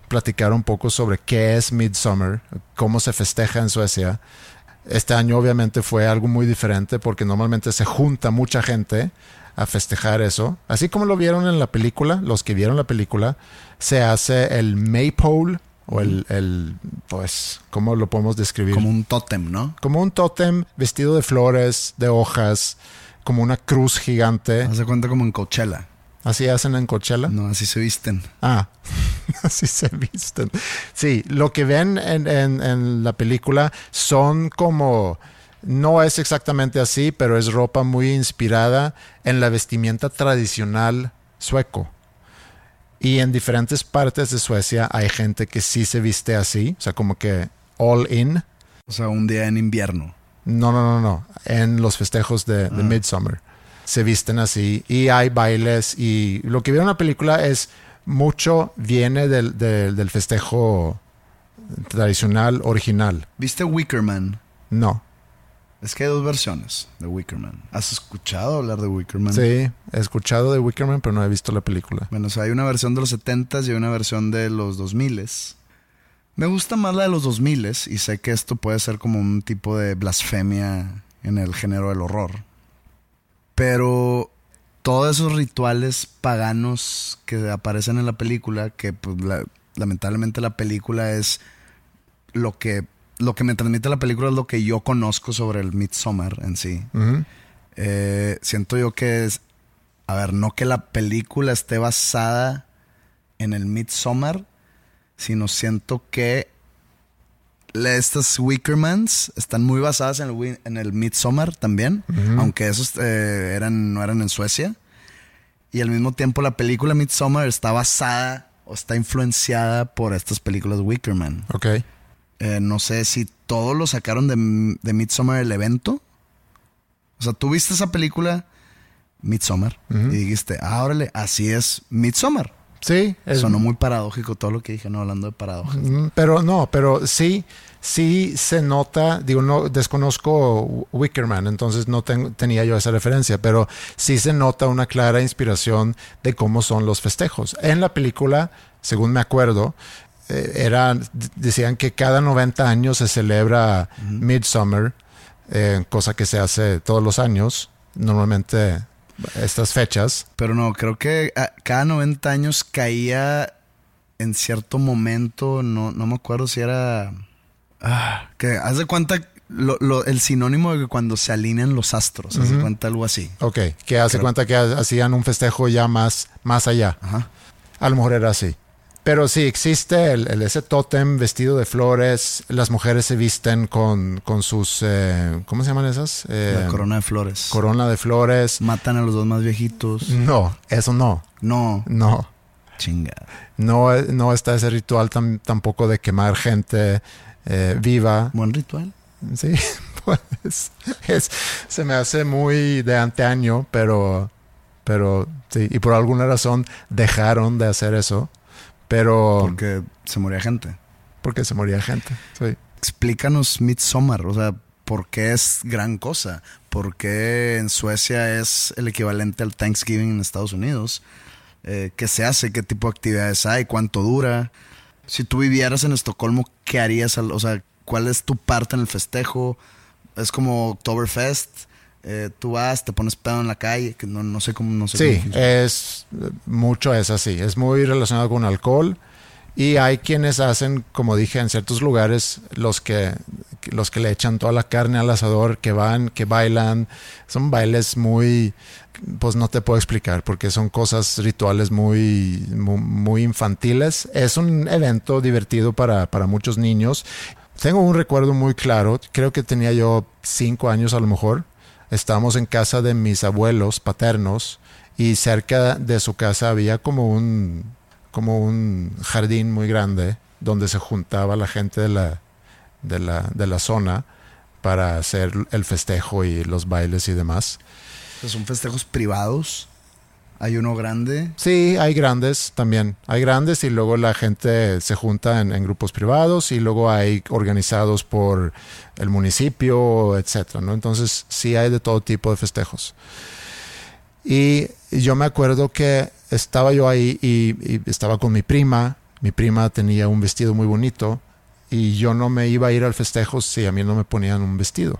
platicar un poco sobre qué es Midsummer, cómo se festeja en Suecia. Este año obviamente fue algo muy diferente porque normalmente se junta mucha gente a festejar eso. Así como lo vieron en la película, los que vieron la película, se hace el Maypole o el, el pues, ¿cómo lo podemos describir? Como un tótem, ¿no? como un tótem vestido de flores, de hojas, como una cruz gigante. Haz de cuenta como en Coachella. Así hacen en Coachella. No, así se visten. Ah, así se visten. Sí, lo que ven en, en- en la película son como, no es exactamente así, pero es ropa muy inspirada en la vestimenta tradicional sueco. Y en diferentes partes de Suecia hay gente que sí se viste así, o sea, como que all in. O sea, un día en invierno. No, no, no, no. En los festejos de, de Midsummer. Se visten así y hay bailes y lo que vieron en la película es mucho viene del, del- del festejo tradicional original. ¿Viste Wickerman? No. Es que hay dos versiones de Wickerman. ¿Has escuchado hablar de Wickerman? Sí, he escuchado de Wickerman, pero no he visto la película. Bueno, o sea, hay una versión de los 70s y hay una versión de los 2000s. Me gusta más la de los 2000s y sé que esto puede ser como un tipo de blasfemia en el género del horror. Pero todos esos rituales paganos que aparecen en la película, que pues, la- lamentablemente la película es lo que, lo que me transmite la película es lo que yo conozco sobre el Midsommar en sí. Eh, siento yo que es. A ver, no que la película esté basada en el Midsommar, sino siento que estas Wickermans están muy basadas en el, en el Midsommar también, aunque esos eh, eran, no eran en Suecia. Y al mismo tiempo la película Midsommar está basada o está influenciada por estas películas Wickerman. Ok. Eh, no sé si todos lo sacaron de, de Midsommar el evento. O sea, tú viste esa película Midsommar y dijiste, ah, órale, así es Midsommar. Sí, es, Sonó muy paradójico todo lo que dije, no hablando de paradojas. Pero no, pero sí, sí se nota, digo, no desconozco Wickerman, entonces no ten- tenía yo esa referencia, pero sí se nota una clara inspiración de cómo son los festejos. En la película, según me acuerdo, eh, decían que cada 90 años se celebra Midsummer, eh, cosa que se hace todos los años, normalmente estas fechas. Pero no, creo que a- cada 90 años caía en cierto momento, no, no me acuerdo si era... Ah, que haz de cuenta lo- lo- el sinónimo de que cuando se alinean los astros, haz de cuenta algo así. Ok, que hace Creo- cuenta que ha- hacían un festejo ya más, más allá. Ajá. A lo mejor era así. Pero sí, existe el, el- ese tótem vestido de flores. Las mujeres se visten con, con sus... eh, ¿Cómo se llaman esas? Eh, La corona de flores. corona de flores. Matan a los dos más viejitos. No, eso no. No, No. chinga. No, no está ese ritual tam- tampoco de quemar gente eh, viva. Buen ritual. Sí, pues es- se me hace muy de anteaño, pero, pero sí, y por alguna razón dejaron de hacer eso, pero Porque se moría gente. porque se moría gente. Sí. Explícanos Midsommar, o sea, ¿por qué es gran cosa? ¿Por qué en Suecia es el equivalente al Thanksgiving en Estados Unidos? Eh, ¿Qué se hace? ¿Qué tipo de actividades hay? ¿Cuánto dura? Si tú vivieras en Estocolmo, ¿qué harías? o sea, ¿cuál es tu parte en el festejo? Es como Oktoberfest. Eh, tú vas, te pones pedo en la calle, que no, no sé cómo, no sé Sí, cómo es mucho es así, es muy relacionado con alcohol y hay quienes hacen, como dije, en ciertos lugares los que los que le echan toda la carne al asador, que van, que bailan, son bailes muy pues no te puedo explicar porque son cosas rituales muy muy, muy infantiles. Es un evento divertido para para muchos niños. Tengo un recuerdo muy claro, creo que tenía yo cinco años a lo mejor. Estábamos en casa de mis abuelos paternos y cerca de su casa había como un, como un jardín muy grande donde se juntaba la gente de la, de la, de la zona para hacer el festejo y los bailes y demás. ¿Son festejos privados? ¿Hay uno grande? Sí, hay grandes también. Hay grandes y luego la gente se junta en, grupos privados y luego hay organizados por el municipio, etcétera, ¿no? Entonces sí hay de todo tipo de festejos. Y yo me acuerdo que estaba yo ahí y, estaba con mi prima. Mi prima tenía un vestido muy bonito y yo no me iba a ir al festejo si a mí no me ponían un vestido.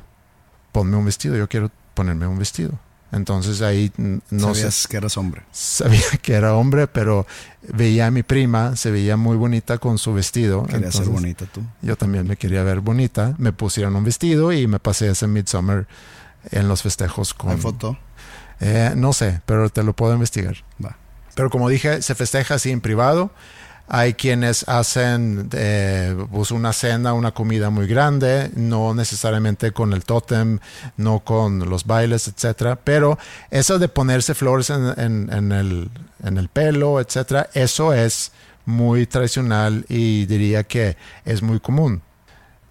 Ponme un vestido, yo quiero ponerme un vestido. Entonces ahí no Sabías que eras hombre. Sabía que era hombre, pero veía a mi prima, se veía muy bonita con su vestido. Quería ser bonita tú. Yo también me quería ver bonita. Me pusieron un vestido y me pasé ese Midsummer en los festejos con. ¿Hay foto? Eh, no sé, pero te lo puedo investigar. Va. Pero como dije, se festeja así en privado. Hay quienes hacen eh, pues una cena, una comida muy grande, no necesariamente con el tótem, no con los bailes, etcétera. Pero eso de ponerse flores en, el, en el pelo, etcétera, eso es muy tradicional y diría que es muy común.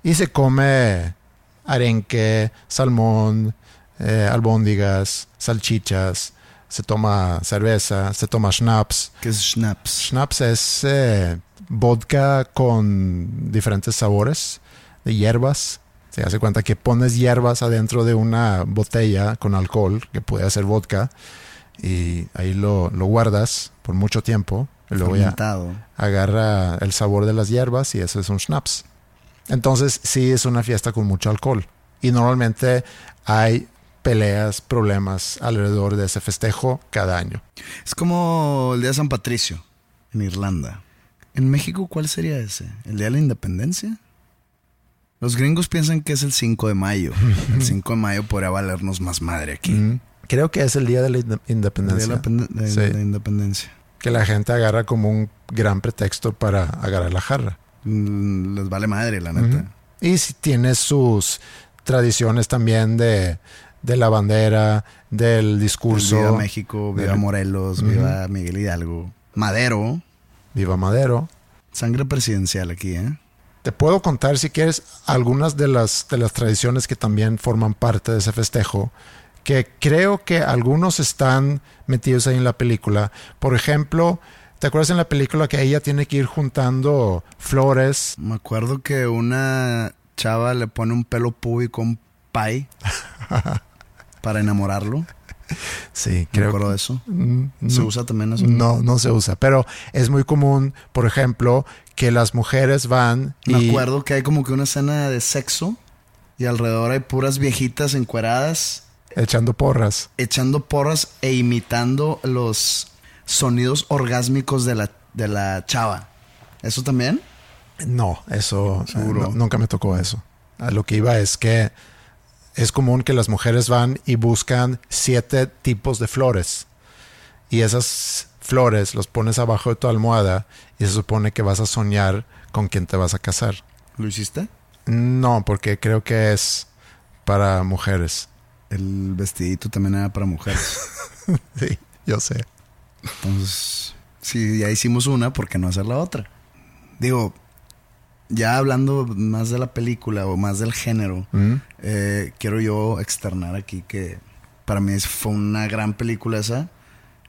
Y se come arenque, salmón, eh, albóndigas, salchichas, se toma cerveza, se toma schnapps. ¿Qué es schnapps? Schnapps es eh, vodka con diferentes sabores de hierbas. Se hace cuenta que pones hierbas adentro de una botella con alcohol, que puede ser vodka, y ahí lo, guardas por mucho tiempo. Y luego ya agarra el sabor de las hierbas y eso es un schnapps. Entonces sí es una fiesta con mucho alcohol. Y normalmente hay peleas, problemas alrededor de ese festejo cada año. Es como el Día de San Patricio en Irlanda. ¿En México cuál sería ese? ¿El Día de la Independencia? Los gringos piensan que es el 5 de mayo. El 5 de mayo podría valernos más madre aquí. Creo que es el Día de la Independencia. de la Independencia. Que la gente agarra como un gran pretexto para agarrar la jarra. Mm, les vale madre, la neta. Y si tiene sus tradiciones también de de la bandera, del discurso. Viva México, viva Morelos, viva Miguel Hidalgo. Madero. Viva Madero. Sangre presidencial aquí, ¿eh? Te puedo contar, si quieres, algunas de las, de las tradiciones que también forman parte de ese festejo, que creo que algunos están metidos ahí en la película. Por ejemplo, ¿te acuerdas en la película que ella tiene que ir juntando flores? Me acuerdo que una chava le pone un pelo público un pie. para enamorarlo. Sí, creo. que eso? Mm, ¿Se usa también eso? No, no se usa. Pero es muy común, por ejemplo, que las mujeres van. Me acuerdo que hay como que una escena de sexo y alrededor hay puras viejitas encueradas. Echando porras. Echando porras e imitando los sonidos orgásmicos de la, de la chava. ¿Eso también? No, eso. Seguro. nunca me tocó eso. A lo que iba es que es común que las mujeres van y buscan siete tipos de flores. Y esas flores los pones abajo de tu almohada y se supone que vas a soñar con quien te vas a casar. ¿Lo hiciste? No, porque creo que es para mujeres. El vestidito también era para mujeres. sí, yo sé. Entonces, si ya hicimos una, ¿por qué no hacer la otra? Digo, ya hablando más de la película o más del género, mm. eh, quiero yo externar aquí que para mí fue una gran película esa.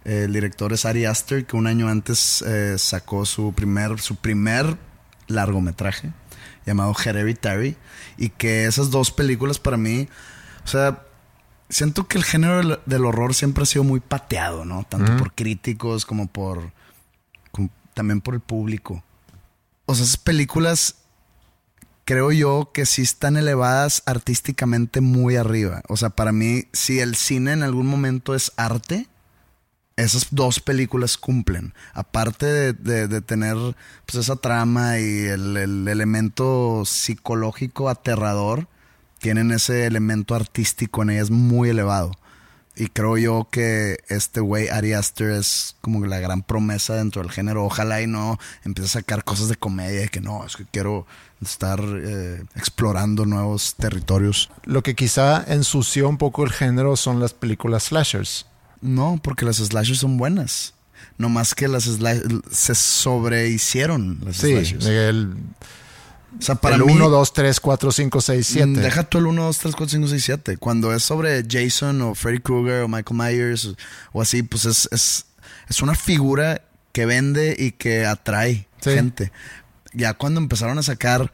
El director es Ari Aster, que un año antes eh, sacó su primer, su primer largometraje llamado Hereditary. Y que esas dos películas para mí, o sea, siento que el género del, horror siempre ha sido muy pateado, ¿no? Tanto mm. por críticos como por, también por el público o sea, esas películas creo yo que sí están elevadas artísticamente muy arriba. O sea, para mí, si el cine en algún momento es arte, esas dos películas cumplen. Aparte de, tener pues, esa trama y el, el, elemento psicológico aterrador, tienen ese elemento artístico en ellas muy elevado. Y creo yo que este güey, Ari Aster, es como la gran promesa dentro del género. Ojalá y no empiece a sacar cosas de comedia y que no, es que quiero estar eh, explorando nuevos territorios. Lo que quizá ensució un poco el género son las películas slashers. No, porque las slashers son buenas. No más que las slashers se sobrehicieron las Sí, slashers. el, O sea, para el mí, 1, 2, 3, 4, 5, 6, 7. Mm, Deja tú el 1, 2, 3, 4, 5, 6, 7. Cuando es sobre Jason o Freddy Krueger o Michael Myers o, o así, pues es, es, es una figura que vende y que atrae Sí. gente. Ya cuando empezaron a sacar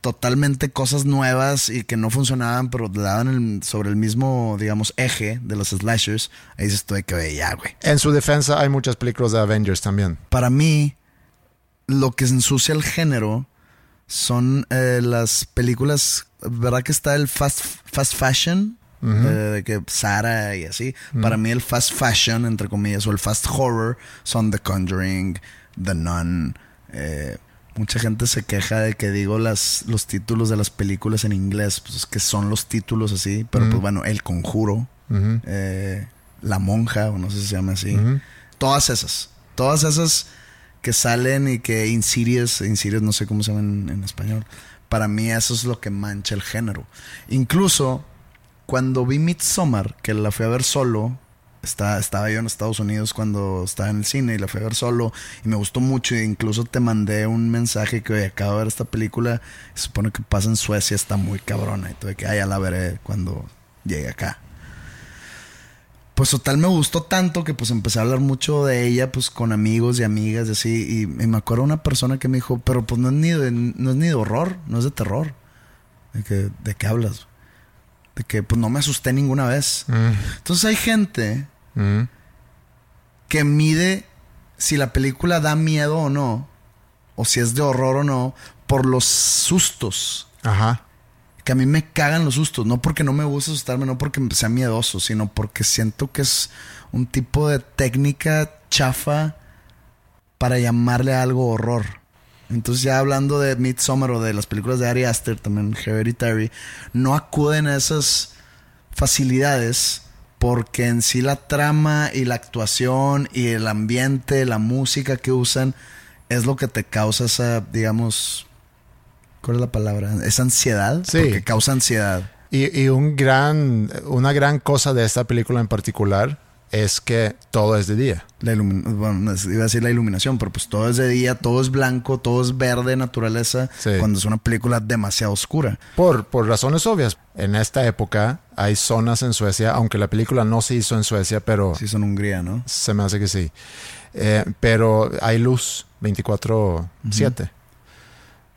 totalmente cosas nuevas y que no funcionaban, pero le daban el- sobre el mismo, digamos, eje de los slashers, ahí dices tú de que, "Oye, ya, güey. En su defensa hay muchas películas de Avengers también. Para mí, lo que ensucia el género son eh, las películas, ¿verdad que está el fast, fast fashion? Eh, de que Sara y así. Para mí el fast fashion, entre comillas, o el fast horror son The Conjuring, The Nun. eh, mucha gente se queja de que digo las, los títulos de las películas en inglés, pues es que son los títulos así, pero pues bueno, El Conjuro, La Monja, o no sé si se llama así. Todas esas, todas esas que salen y que Insidious, Insidious no sé cómo se llaman en, en español. Para mí eso es lo que mancha el género. Incluso cuando vi Midsommar, que la fui a ver solo, está, estaba yo en Estados Unidos cuando estaba en el cine y la fui a ver solo y me gustó mucho e incluso te mandé un mensaje que oye, acabo de ver esta película, se supone que pasa en Suecia, está muy cabrona y tuve que, ah, ya la veré cuando llegue acá. Pues total me gustó tanto que pues empecé a hablar mucho de ella pues con amigos y amigas y así y, y me acuerdo una persona que me dijo, pero pues no es ni de, no es ni de horror, no es de terror. De que, ¿de qué hablas? De que pues no me asusté ninguna vez. Entonces hay gente Mm. que mide si la película da miedo o no, o si es de horror o no, por los sustos. Ajá. Que a mí me cagan los sustos, no porque no me gusta asustarme, no porque sea miedoso, sino porque siento que es un tipo de técnica chafa para llamarle a algo horror. Entonces ya hablando de Midsommar o de las películas de Ari Aster, también Hereditary, no acuden a esas facilidades porque en sí la trama y la actuación y el ambiente, la música que usan es lo que te causa esa, digamos, ¿cuál es la palabra? Esa ansiedad, Sí. porque causa ansiedad. Y, y un gran, una gran cosa de esta película en particular es que todo es de día. La bueno, iba a decir la iluminación, pero pues todo es de día, todo es blanco, todo es verde, naturaleza, Sí. cuando es una película demasiado oscura. Por, por razones obvias. En esta época hay zonas en Suecia, aunque la película no se hizo en Suecia, pero Sí, son Hungría, ¿no? se me hace que sí. Eh, pero hay luz 24/7.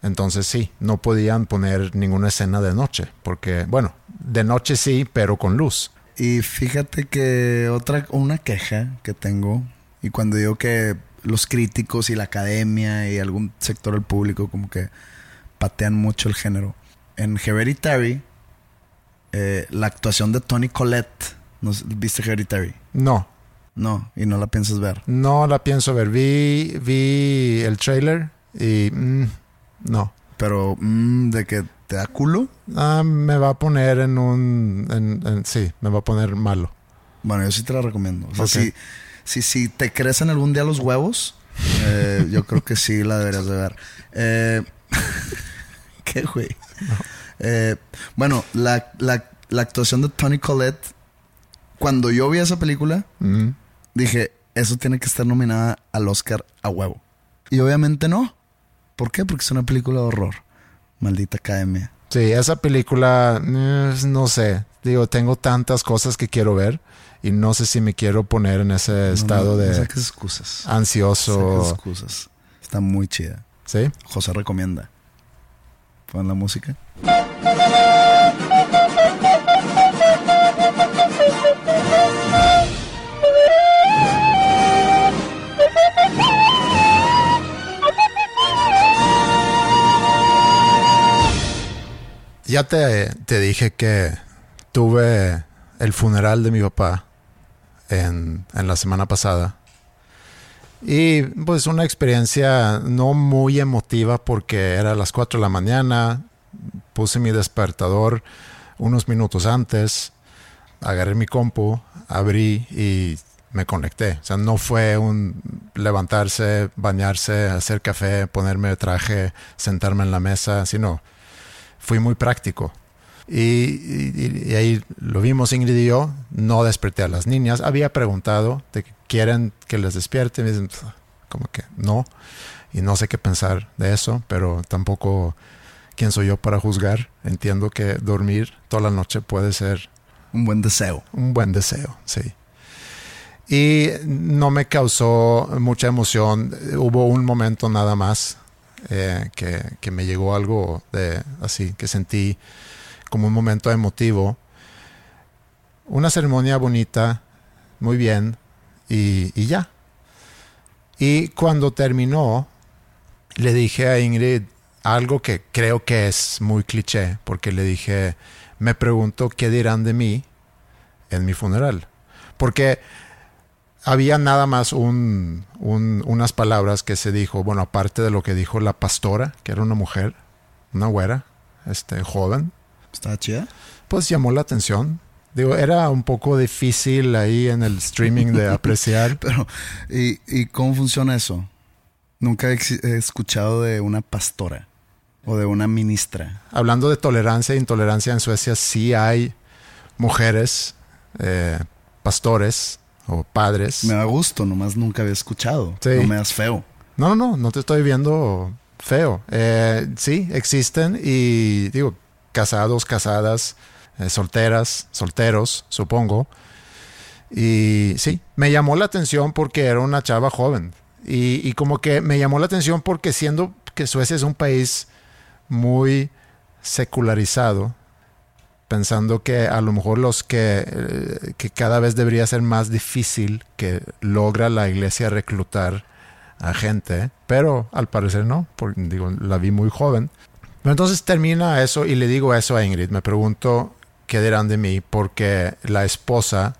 Entonces sí, no podían poner ninguna escena de noche, porque, bueno, de noche sí, pero con luz. Y fíjate que otra, una queja que tengo, y cuando digo que los críticos y la academia y algún sector del público como que patean mucho el género. En Hereditary, eh, la actuación de Tony Collette, ¿no ¿viste Hereditary? No, No, y no la piensas ver. no la pienso ver. Vi, vi el trailer y mm, no. Pero, mm, de que te da culo. Ah, me va a poner en un... en- en- sí, me va a poner malo. Bueno, yo sí te la recomiendo. O sea, si, si, si te crecen algún día los huevos, eh, yo creo que sí la deberías de ver. Eh, ¿Qué, güey? Eh, bueno, la, la- la actuación de Tony Collette, cuando yo vi esa película, Mm. dije, eso tiene que estar nominada al Oscar a huevo. Y obviamente no. ¿Por qué? Porque es una película de horror. Maldita academia. Sí, esa película, eh, no sé. Digo, tengo tantas cosas que quiero ver y no sé si me quiero poner en ese estado no, no de saques excusas. Saques ansioso. excusas. Está muy chida. Sí. José recomienda. Pon la música. Ya te, te dije que tuve el funeral de mi papá en, en la semana pasada. Y pues una experiencia no muy emotiva porque era a las 4 de la mañana. Puse mi despertador unos minutos antes. agarré mi compu, abrí y me conecté. O sea, no fue un levantarse, bañarse, hacer café, ponerme traje, sentarme en la mesa, sino fui muy práctico. Y, ahí lo vimos Ingrid y yo, no desperté a las niñas. Había preguntado de que quieren que les despierte. Me dicen, como que no. Y no sé qué pensar de eso, pero tampoco quién soy yo para juzgar. Entiendo que dormir toda la noche puede ser... Un buen deseo. Un buen deseo, sí. Y no me causó mucha emoción. Hubo un momento nada más eh, que, que, me llegó algo de así, que sentí como un momento emotivo. Una ceremonia bonita, muy bien, y, y ya. Y cuando terminó, le dije a Ingrid algo que creo que es muy cliché, porque le dije, me pregunto qué dirán de mí en mi funeral. Porque había nada más un, unas palabras que se dijo, bueno, aparte de lo que dijo la pastora, que era una mujer, una güera, este, joven. ¿Estaba chida? Pues llamó la atención. Digo, era un poco difícil ahí en el streaming de apreciar. Pero, ¿y, ¿y, cómo funciona eso? Nunca he, escuchado de una pastora o de una ministra. Hablando de tolerancia e intolerancia en Suecia, sí hay mujeres, eh, pastores, o padres. Me da gusto, nomás nunca había escuchado. No me das feo. No, no, no, no te estoy viendo feo. Eh, sí, existen y digo, casados, casadas, eh, solteras, solteros, supongo. Y sí, me llamó la atención porque era una chava joven. Y, y como que me llamó la atención porque siendo que Suecia es un país muy secularizado, pensando que a lo mejor los que, eh, que cada vez debería ser más difícil que logra la iglesia reclutar a gente, pero al parecer no, porque digo, la vi muy joven. Pero entonces termina eso y le digo eso a Ingrid, me pregunto qué dirán de mí, porque la esposa,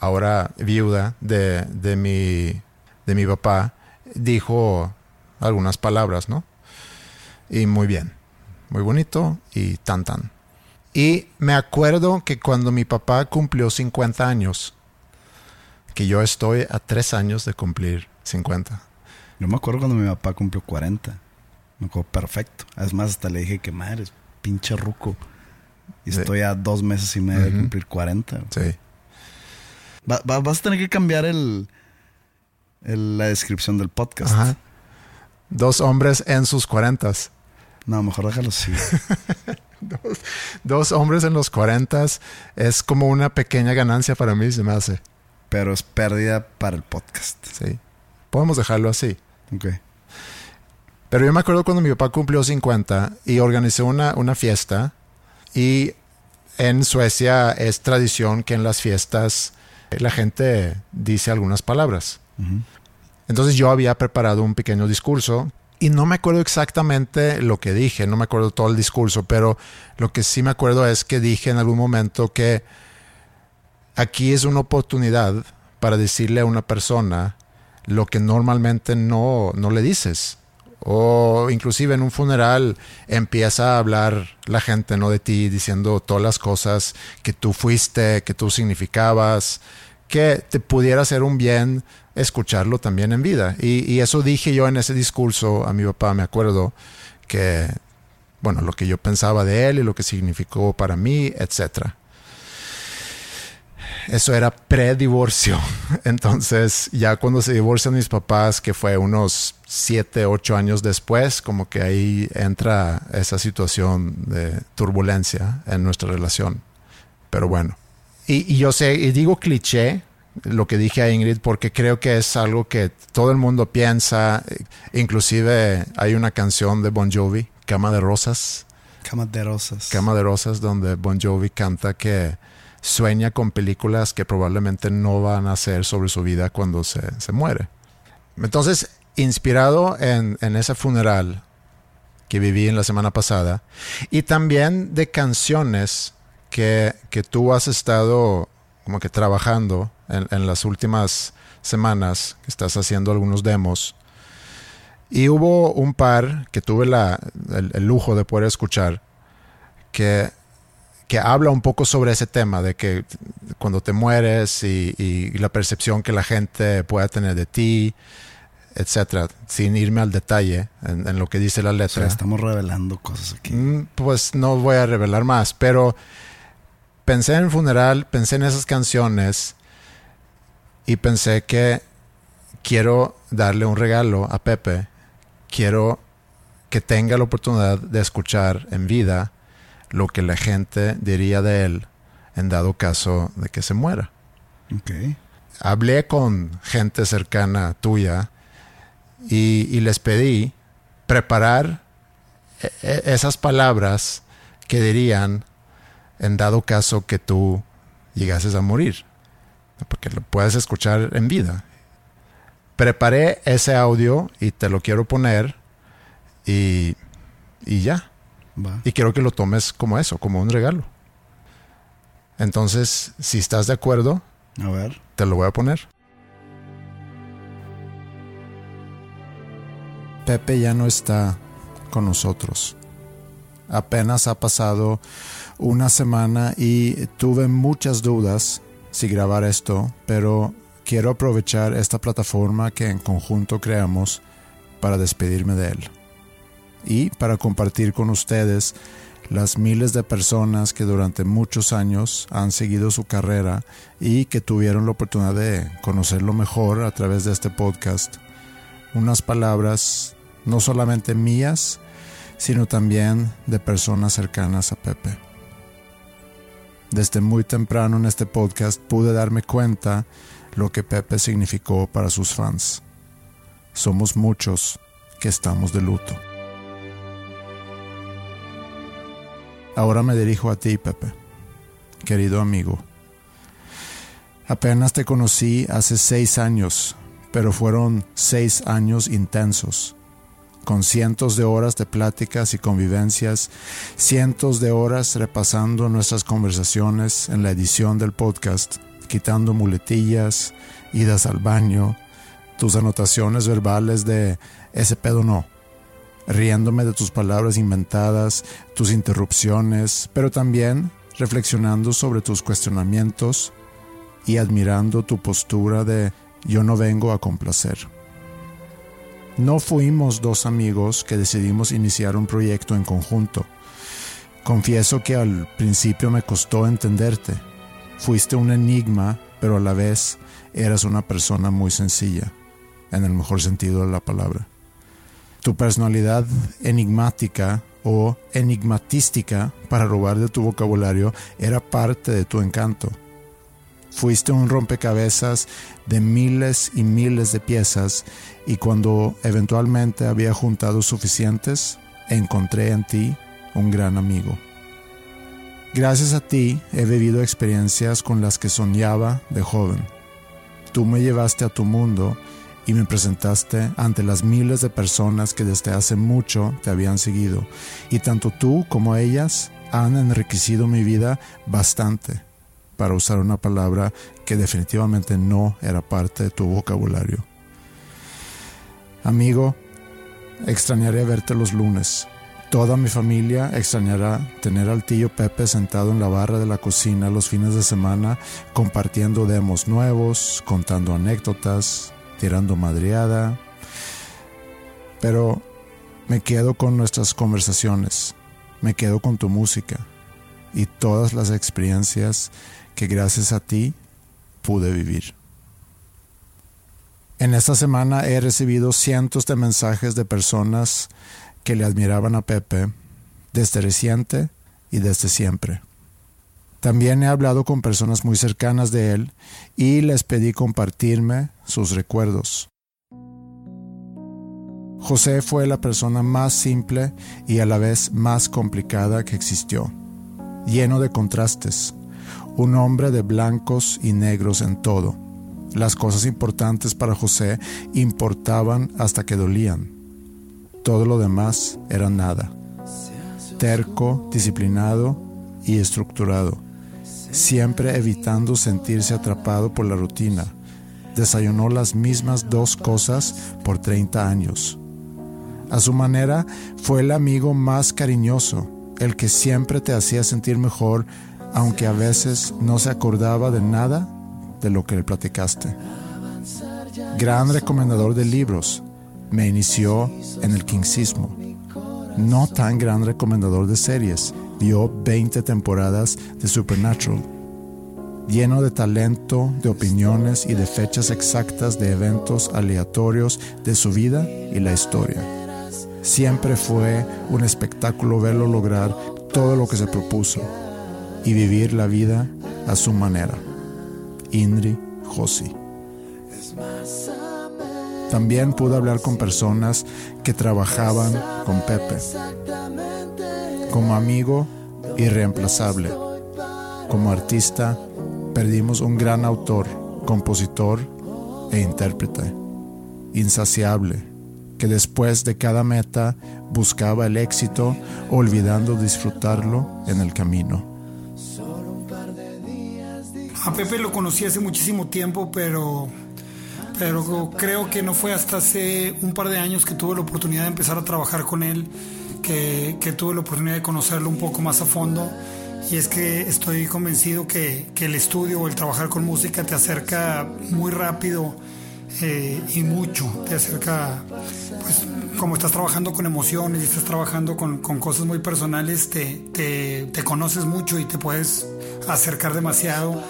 ahora viuda de, de, mi, de mi papá, dijo algunas palabras, ¿no? Y muy bien, muy bonito y tan tan. Y me acuerdo que cuando mi papá cumplió 50 años, que yo estoy a tres años de cumplir 50. Yo me acuerdo cuando mi papá cumplió 40. Me acuerdo perfecto. Además, hasta le dije que madre, es pinche ruco. Y estoy a dos meses y medio de cumplir 40. Sí. vas a tener que cambiar el, la descripción del podcast. Dos hombres en sus cuarentas. No, mejor déjalo así. dos, hombres en los 40 es como una pequeña ganancia para mí, se me hace. Pero es pérdida para el podcast. Sí. Podemos dejarlo así. Ok. Pero yo me acuerdo cuando mi papá cumplió 50 y organizó una, una fiesta y en Suecia es tradición que en las fiestas la gente dice algunas palabras. Entonces yo había preparado un pequeño discurso y no me acuerdo exactamente lo que dije, no me acuerdo todo el discurso, pero lo que sí me acuerdo es que dije en algún momento que aquí es una oportunidad para decirle a una persona lo que normalmente no, no le dices. O inclusive en un funeral empieza a hablar la gente no de ti, diciendo todas las cosas que tú fuiste, que tú significabas, que te pudiera hacer un bien escucharlo también en vida. Y, eso dije yo en ese discurso a mi papá, me acuerdo, que, bueno, lo que yo pensaba de él y lo que significó para mí, etc. Eso era pre-divorcio. Entonces, ya cuando se divorcian mis papás, que fue unos siete, ocho años después, como que ahí entra esa situación de turbulencia en nuestra relación. Pero bueno. Y yo sé, y digo cliché, lo que dije a Ingrid porque creo que es algo que todo el mundo piensa. Inclusive hay una canción de Bon Jovi, Cama de Rosas. Cama de Rosas. Cama de Rosas, donde Bon Jovi canta que sueña con películas que probablemente no van a ser sobre su vida cuando se, muere. Entonces, inspirado en, en ese funeral que viví en la semana pasada y también de canciones que, que tú has estado como que trabajando en, las últimas semanas, que estás haciendo algunos demos. Y hubo un par que tuve la, el, lujo de poder escuchar que, que habla un poco sobre ese tema de que cuando te mueres y, la percepción que la gente pueda tener de ti, etcétera, sin irme al detalle en, lo que dice la letra. estamos revelando cosas aquí. Mm, pues no voy a revelar más, pero pensé en el funeral, pensé en esas canciones y pensé que quiero darle un regalo a Pepe. Quiero que tenga la oportunidad de escuchar en vida lo que la gente diría de él en dado caso de que se muera. Hablé con gente cercana tuya y, les pedí preparar e, e, esas palabras que dirían en dado caso que tú llegases a morir, porque lo puedes escuchar en vida. Preparé ese audio y te lo quiero poner y, y ya. Y quiero que lo tomes como eso, como un regalo. Entonces, si estás de acuerdo, a ver. te lo voy a poner. Pepe ya no está con nosotros. Apenas ha pasado una semana y tuve muchas dudas si grabar esto, pero quiero aprovechar esta plataforma que en conjunto creamos para despedirme de él y para compartir con ustedes las miles de personas que durante muchos años han seguido su carrera y que tuvieron la oportunidad de conocerlo mejor a través de este podcast. Unas palabras no solamente mías, sino también de personas cercanas a Pepe. Desde muy temprano en este podcast pude darme cuenta lo que Pepe significó para sus fans. Somos muchos que estamos de luto. Ahora me dirijo a ti, Pepe, querido amigo. Apenas te conocí hace seis años, pero fueron seis años intensos, con cientos de horas de pláticas y convivencias, cientos de horas repasando nuestras conversaciones en la edición del podcast, quitando muletillas, idas al baño, tus anotaciones verbales de ese pedo no riéndome de tus palabras inventadas, tus interrupciones, pero también reflexionando sobre tus cuestionamientos y admirando tu postura de yo no vengo a complacer. No fuimos dos amigos que decidimos iniciar un proyecto en conjunto. Confieso que al principio me costó entenderte. Fuiste un enigma, pero a la vez eras una persona muy sencilla, en el mejor sentido de la palabra. Tu personalidad enigmática o enigmatística, para robar de tu vocabulario, era parte de tu encanto. Fuiste un rompecabezas de miles y miles de piezas y cuando eventualmente había juntado suficientes, encontré en ti un gran amigo. Gracias a ti he vivido experiencias con las que soñaba de joven. Tú me llevaste a tu mundo y me presentaste ante las miles de personas que desde hace mucho te habían seguido, y tanto tú como ellas han enriquecido mi vida bastante, para usar una palabra que definitivamente no era parte de tu vocabulario. Amigo, extrañaré verte los lunes. Toda mi familia extrañará tener al tío Pepe sentado en la barra de la cocina los fines de semana compartiendo demos nuevos, contando anécdotas, tirando madreada, pero me quedo con nuestras conversaciones, me quedo con tu música y todas las experiencias que gracias a ti pude vivir. En esta semana he recibido cientos de mensajes de personas que le admiraban a Pepe desde reciente y desde siempre. También he hablado con personas muy cercanas de él y les pedí compartirme sus recuerdos. José fue la persona más simple y a la vez más complicada que existió, lleno de contrastes, un hombre de blancos y negros en todo. Las cosas importantes para José importaban hasta que dolían. Todo lo demás era nada. Terco, disciplinado y estructurado siempre evitando sentirse atrapado por la rutina. Desayunó las mismas dos cosas por 30 años. A su manera, fue el amigo más cariñoso, el que siempre te hacía sentir mejor, aunque a veces no se acordaba de nada de lo que le platicaste. Gran recomendador de libros, me inició en el kingsismo. No tan gran recomendador de series, vio 20 temporadas de Supernatural. Lleno de talento, de opiniones y de fechas exactas de eventos aleatorios de su vida y la historia. Siempre fue un espectáculo verlo lograr todo lo que se propuso y vivir la vida a su manera. Indri Josi. También pude hablar con personas que trabajaban con Pepe. Como amigo, irreemplazable. Como artista, perdimos un gran autor, compositor e intérprete. Insaciable, que después de cada meta buscaba el éxito, olvidando disfrutarlo en el camino. A Pepe lo conocí hace muchísimo tiempo, pero pero creo que no fue hasta hace un par de años que tuve la oportunidad de empezar a trabajar con él, que, tuve la oportunidad de conocerlo un poco más a fondo. Y es que estoy convencido que, el estudio o el trabajar con música te acerca muy rápido eh, y mucho. Te acerca, pues, como estás trabajando con emociones y estás trabajando con, cosas muy personales, te, te, conoces mucho y te puedes acercar demasiado.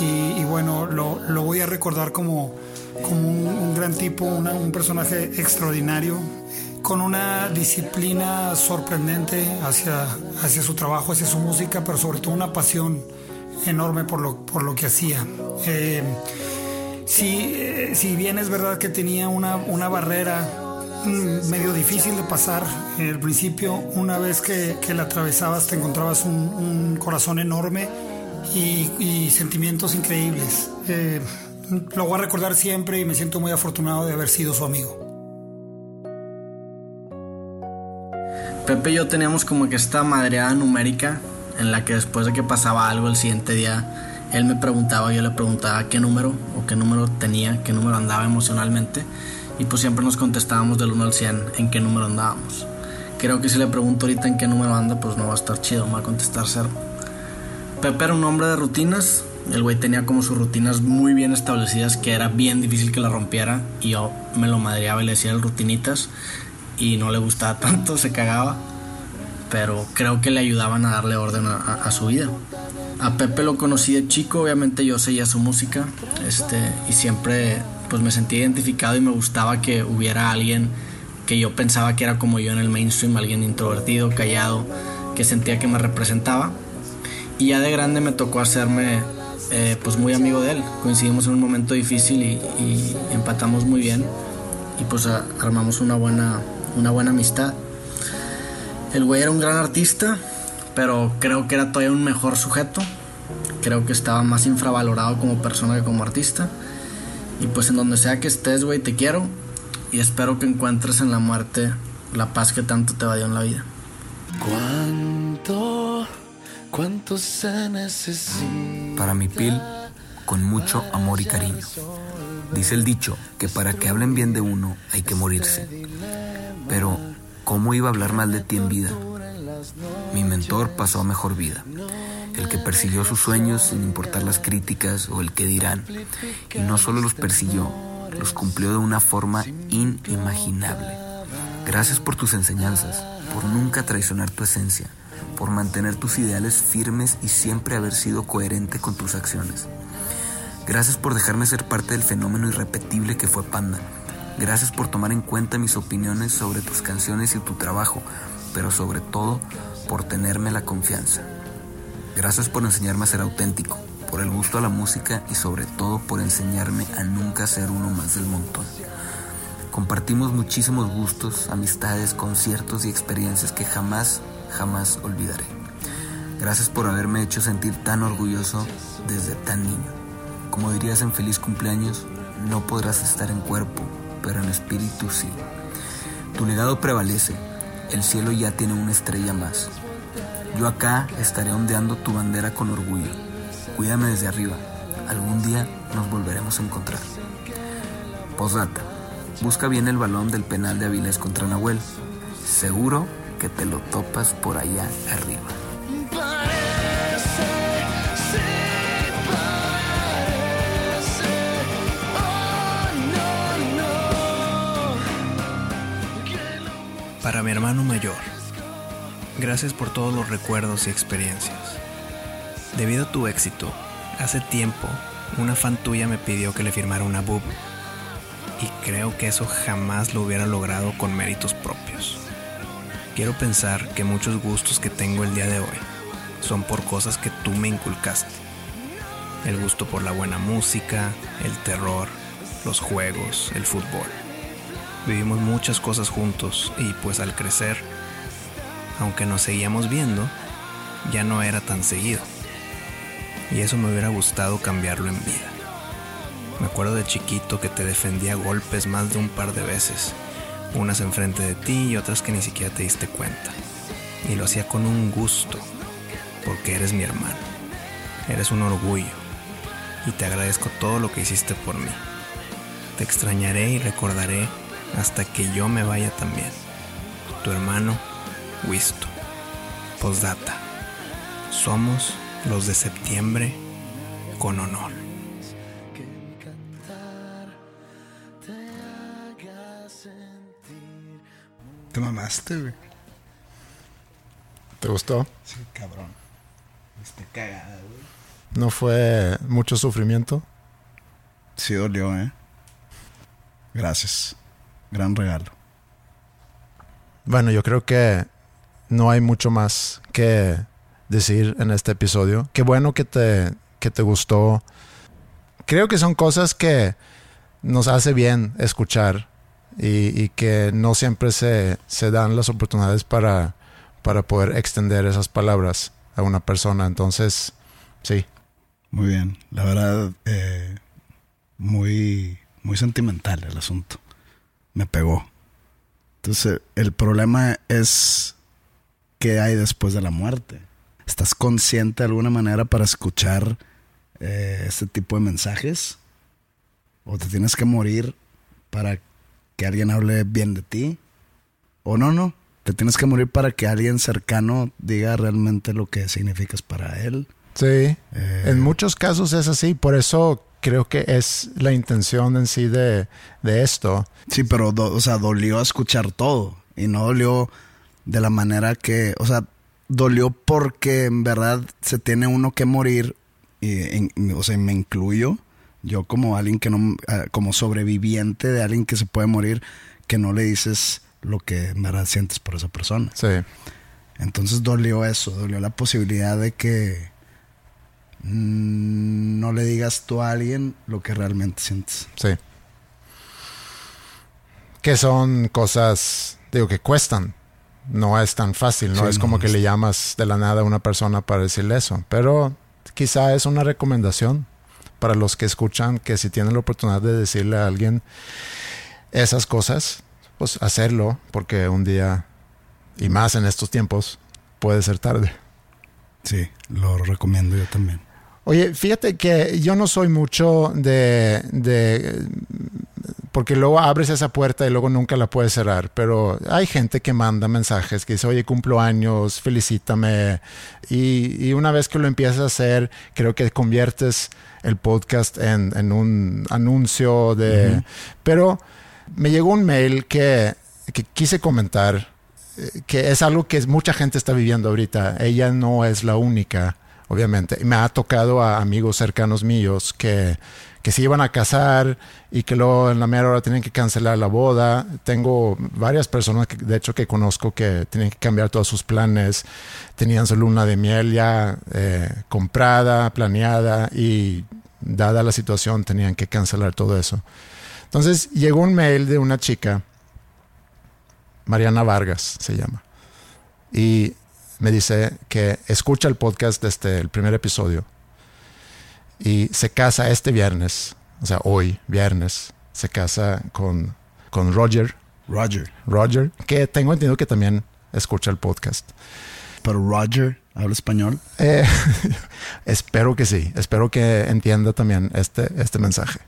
Y, bueno, lo, lo voy a recordar como como un, gran tipo, un personaje extraordinario, con una disciplina sorprendente hacia, hacia su trabajo, hacia su música, pero sobre todo una pasión enorme por lo, por lo que hacía. Eh, si, si, bien es verdad que tenía una, una barrera mm, medio difícil de pasar en el principio, una vez que, la atravesabas te encontrabas un corazón enorme y, sentimientos increíbles. Eh, lo voy a recordar siempre y me siento muy afortunado de haber sido su amigo. Pepe y yo teníamos como que esta madreada numérica en la que después de que pasaba algo el siguiente día, él me preguntaba, yo le preguntaba qué número o qué número tenía, qué número andaba emocionalmente y pues siempre nos contestábamos del 1 al 100 en qué número andábamos. Creo que si le pregunto ahorita en qué número anda, pues no va a estar chido, me va a contestar cero. Pepe era un hombre de rutinas, el güey tenía como sus rutinas muy bien establecidas que era bien difícil que la rompiera y yo me lo madreaba y le decía rutinitas y no le gustaba tanto, se cagaba, pero creo que le ayudaban a darle orden a, su vida. A Pepe lo conocí de chico, obviamente yo seguía su música este, y siempre pues me sentí identificado y me gustaba que hubiera alguien que yo pensaba que era como yo en el mainstream, alguien introvertido, callado, que sentía que me representaba. Y ya de grande me tocó hacerme eh, pues muy amigo de él. Coincidimos en un momento difícil y, empatamos muy bien y pues armamos una buena, una buena amistad. El güey era un gran artista, pero creo que era todavía un mejor sujeto. Creo que estaba más infravalorado como persona que como artista. Y pues en donde sea que estés, güey, te quiero. Y espero que encuentres en la muerte la paz que tanto te va dio en la vida. ¿Cuánto? ¿Cuánto se necesita? Para mi pil, con mucho amor y cariño. Dice el dicho que para que hablen bien de uno hay que morirse. Pero, ¿cómo iba a hablar mal de ti en vida? Mi mentor pasó a mejor vida. El que persiguió sus sueños sin importar las críticas o el que dirán. Y no solo los persiguió, los cumplió de una forma inimaginable. Gracias por tus enseñanzas, por nunca traicionar tu esencia por mantener tus ideales firmes y siempre haber sido coherente con tus acciones. Gracias por dejarme ser parte del fenómeno irrepetible que fue Panda. Gracias por tomar en cuenta mis opiniones sobre tus canciones y tu trabajo, pero sobre todo por tenerme la confianza. Gracias por enseñarme a ser auténtico, por el gusto a la música y sobre todo por enseñarme a nunca ser uno más del montón. Compartimos muchísimos gustos, amistades, conciertos y experiencias que jamás jamás olvidaré. Gracias por haberme hecho sentir tan orgulloso desde tan niño. Como dirías en feliz cumpleaños, no podrás estar en cuerpo, pero en espíritu sí. Tu legado prevalece, el cielo ya tiene una estrella más. Yo acá estaré ondeando tu bandera con orgullo. Cuídame desde arriba, algún día nos volveremos a encontrar. Posdata, busca bien el balón del penal de Avilés contra Nahuel. Seguro que te lo topas por allá arriba. Para mi hermano mayor, gracias por todos los recuerdos y experiencias. Debido a tu éxito, hace tiempo una fan tuya me pidió que le firmara una boob y creo que eso jamás lo hubiera logrado con méritos propios. Quiero pensar que muchos gustos que tengo el día de hoy son por cosas que tú me inculcaste. El gusto por la buena música, el terror, los juegos, el fútbol. Vivimos muchas cosas juntos y pues al crecer, aunque nos seguíamos viendo, ya no era tan seguido. Y eso me hubiera gustado cambiarlo en vida. Me acuerdo de chiquito que te defendía golpes más de un par de veces, unas enfrente de ti y otras que ni siquiera te diste cuenta. Y lo hacía con un gusto, porque eres mi hermano. Eres un orgullo y te agradezco todo lo que hiciste por mí. Te extrañaré y recordaré hasta que yo me vaya también. Tu hermano, Wisto. Postdata. Somos los de septiembre con honor. Te mamaste, güey. ¿Te gustó? Sí, cabrón. Está cagada, güey. ¿No fue mucho sufrimiento? Sí dolió, ¿eh? Gracias. Gran regalo. Bueno, yo creo que no hay mucho más que decir en este episodio. Qué bueno que te, que te gustó. Creo que son cosas que nos hace bien escuchar y, que no siempre se, se dan las oportunidades para, para poder extender esas palabras a una persona. Entonces, sí. Muy bien. La verdad, eh, muy, muy sentimental el asunto. Me pegó. Entonces, el problema es qué hay después de la muerte. ¿Estás consciente de alguna manera para escuchar eh, este tipo de mensajes? ¿O te tienes que morir para que alguien hable bien de ti? ¿O no, no? Te tienes que morir para que alguien cercano diga realmente lo que significas para él. Sí. Eh, En muchos casos es así. Por eso creo que es la intención en sí de, de esto. Sí, pero, do- o sea, dolió escuchar todo. Y no dolió de la manera que, o sea, dolió porque en verdad se tiene uno que morir. Y, en- o sea, me incluyo. Yo como alguien que no, ah, como sobreviviente de alguien que se puede morir, que no le dices lo que en verdad sientes por esa persona. Sí. Entonces dolió eso, dolió la posibilidad de que mm, no le digas tú a alguien lo que realmente sientes. Sí. Que son cosas, digo, que cuestan. No es tan fácil, no Sí, es no, como que le llamas de la nada a una persona para decirle eso. Pero quizá es una recomendación para los que escuchan que si tienen la oportunidad de decirle a alguien esas cosas, pues hacerlo, porque un día, y más en estos tiempos, puede ser tarde. Sí, lo recomiendo yo también. Oye, fíjate que yo no soy mucho de, de- porque luego abres esa puerta y luego nunca la puedes cerrar, pero hay gente que manda mensajes que dice, oye, cumplo años, felicítame, y, y una vez que lo empiezas a hacer, creo que conviertes el podcast en, en un anuncio de... Pero me llegó un mail que, que quise comentar, eh, que es algo que mucha gente está viviendo ahorita. Ella no es la única, obviamente. Me ha tocado a amigos cercanos míos que, que se iban a casar y que luego en la mera hora tienen que cancelar la boda. Tengo varias personas, que, de hecho, que conozco que tienen que cambiar todos sus planes. Tenían su luna de miel ya eh, comprada, planeada y dada la situación tenían que cancelar todo eso. Entonces llegó un mail de una chica, Mariana Vargas se llama, y me dice que escucha el podcast desde el primer episodio y se casa este viernes, o sea, hoy, viernes, se casa con, con Roger. Roger. Roger, que tengo entendido que también escucha el podcast. Pero Roger habla español. Eh, espero que sí, espero que entienda también este, este mensaje.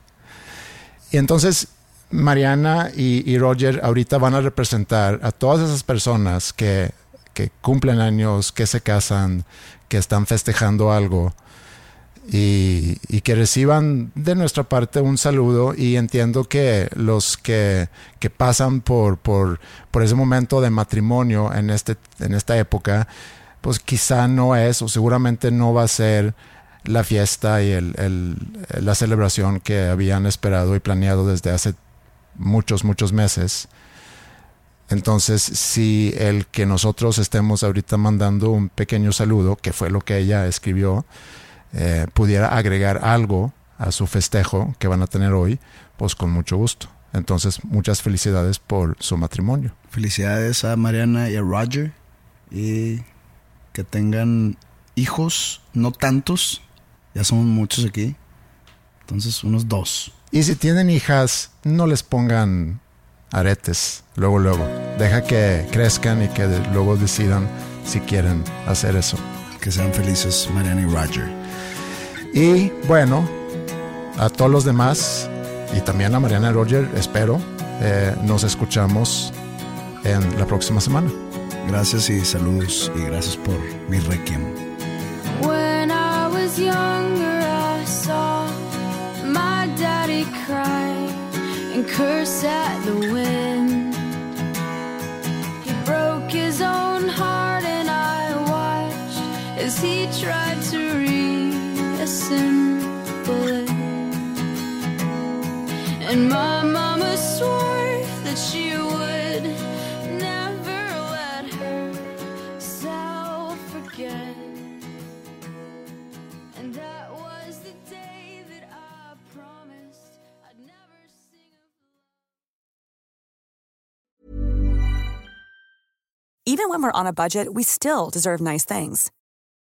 Y entonces Mariana y, y Roger ahorita van a representar a todas esas personas que que cumplen años, que se casan, que están festejando algo y, que reciban de nuestra parte un saludo y entiendo que los que, pasan por, por, ese momento de matrimonio en, este, en esta época, pues quizá no es o seguramente no va a ser la fiesta y el, la celebración que habían esperado y planeado desde hace muchos, muchos meses. Entonces, si el que nosotros estemos ahorita mandando un pequeño saludo, que fue lo que ella escribió, eh, pudiera agregar algo a su festejo que van a tener hoy, pues con mucho gusto. Entonces, muchas felicidades por su matrimonio. Felicidades a Mariana y a Roger y que tengan hijos, no tantos, ya somos muchos aquí, entonces unos dos. Y si tienen hijas, no les pongan aretes luego, luego. Deja que crezcan y que luego decidan si quieren hacer eso. Que sean felices Mariana y Roger. Y bueno, a todos los demás y también a Mariana Roger, espero, eh, nos escuchamos en la próxima semana. Gracias y saludos y gracias por mi requiem. When I was younger, I saw my daddy cry and curse at the wind. Simple And my mama swore that she would never let herself forget. And that was the day that I promised I'd never sing Even when we're on a budget, we still deserve nice things.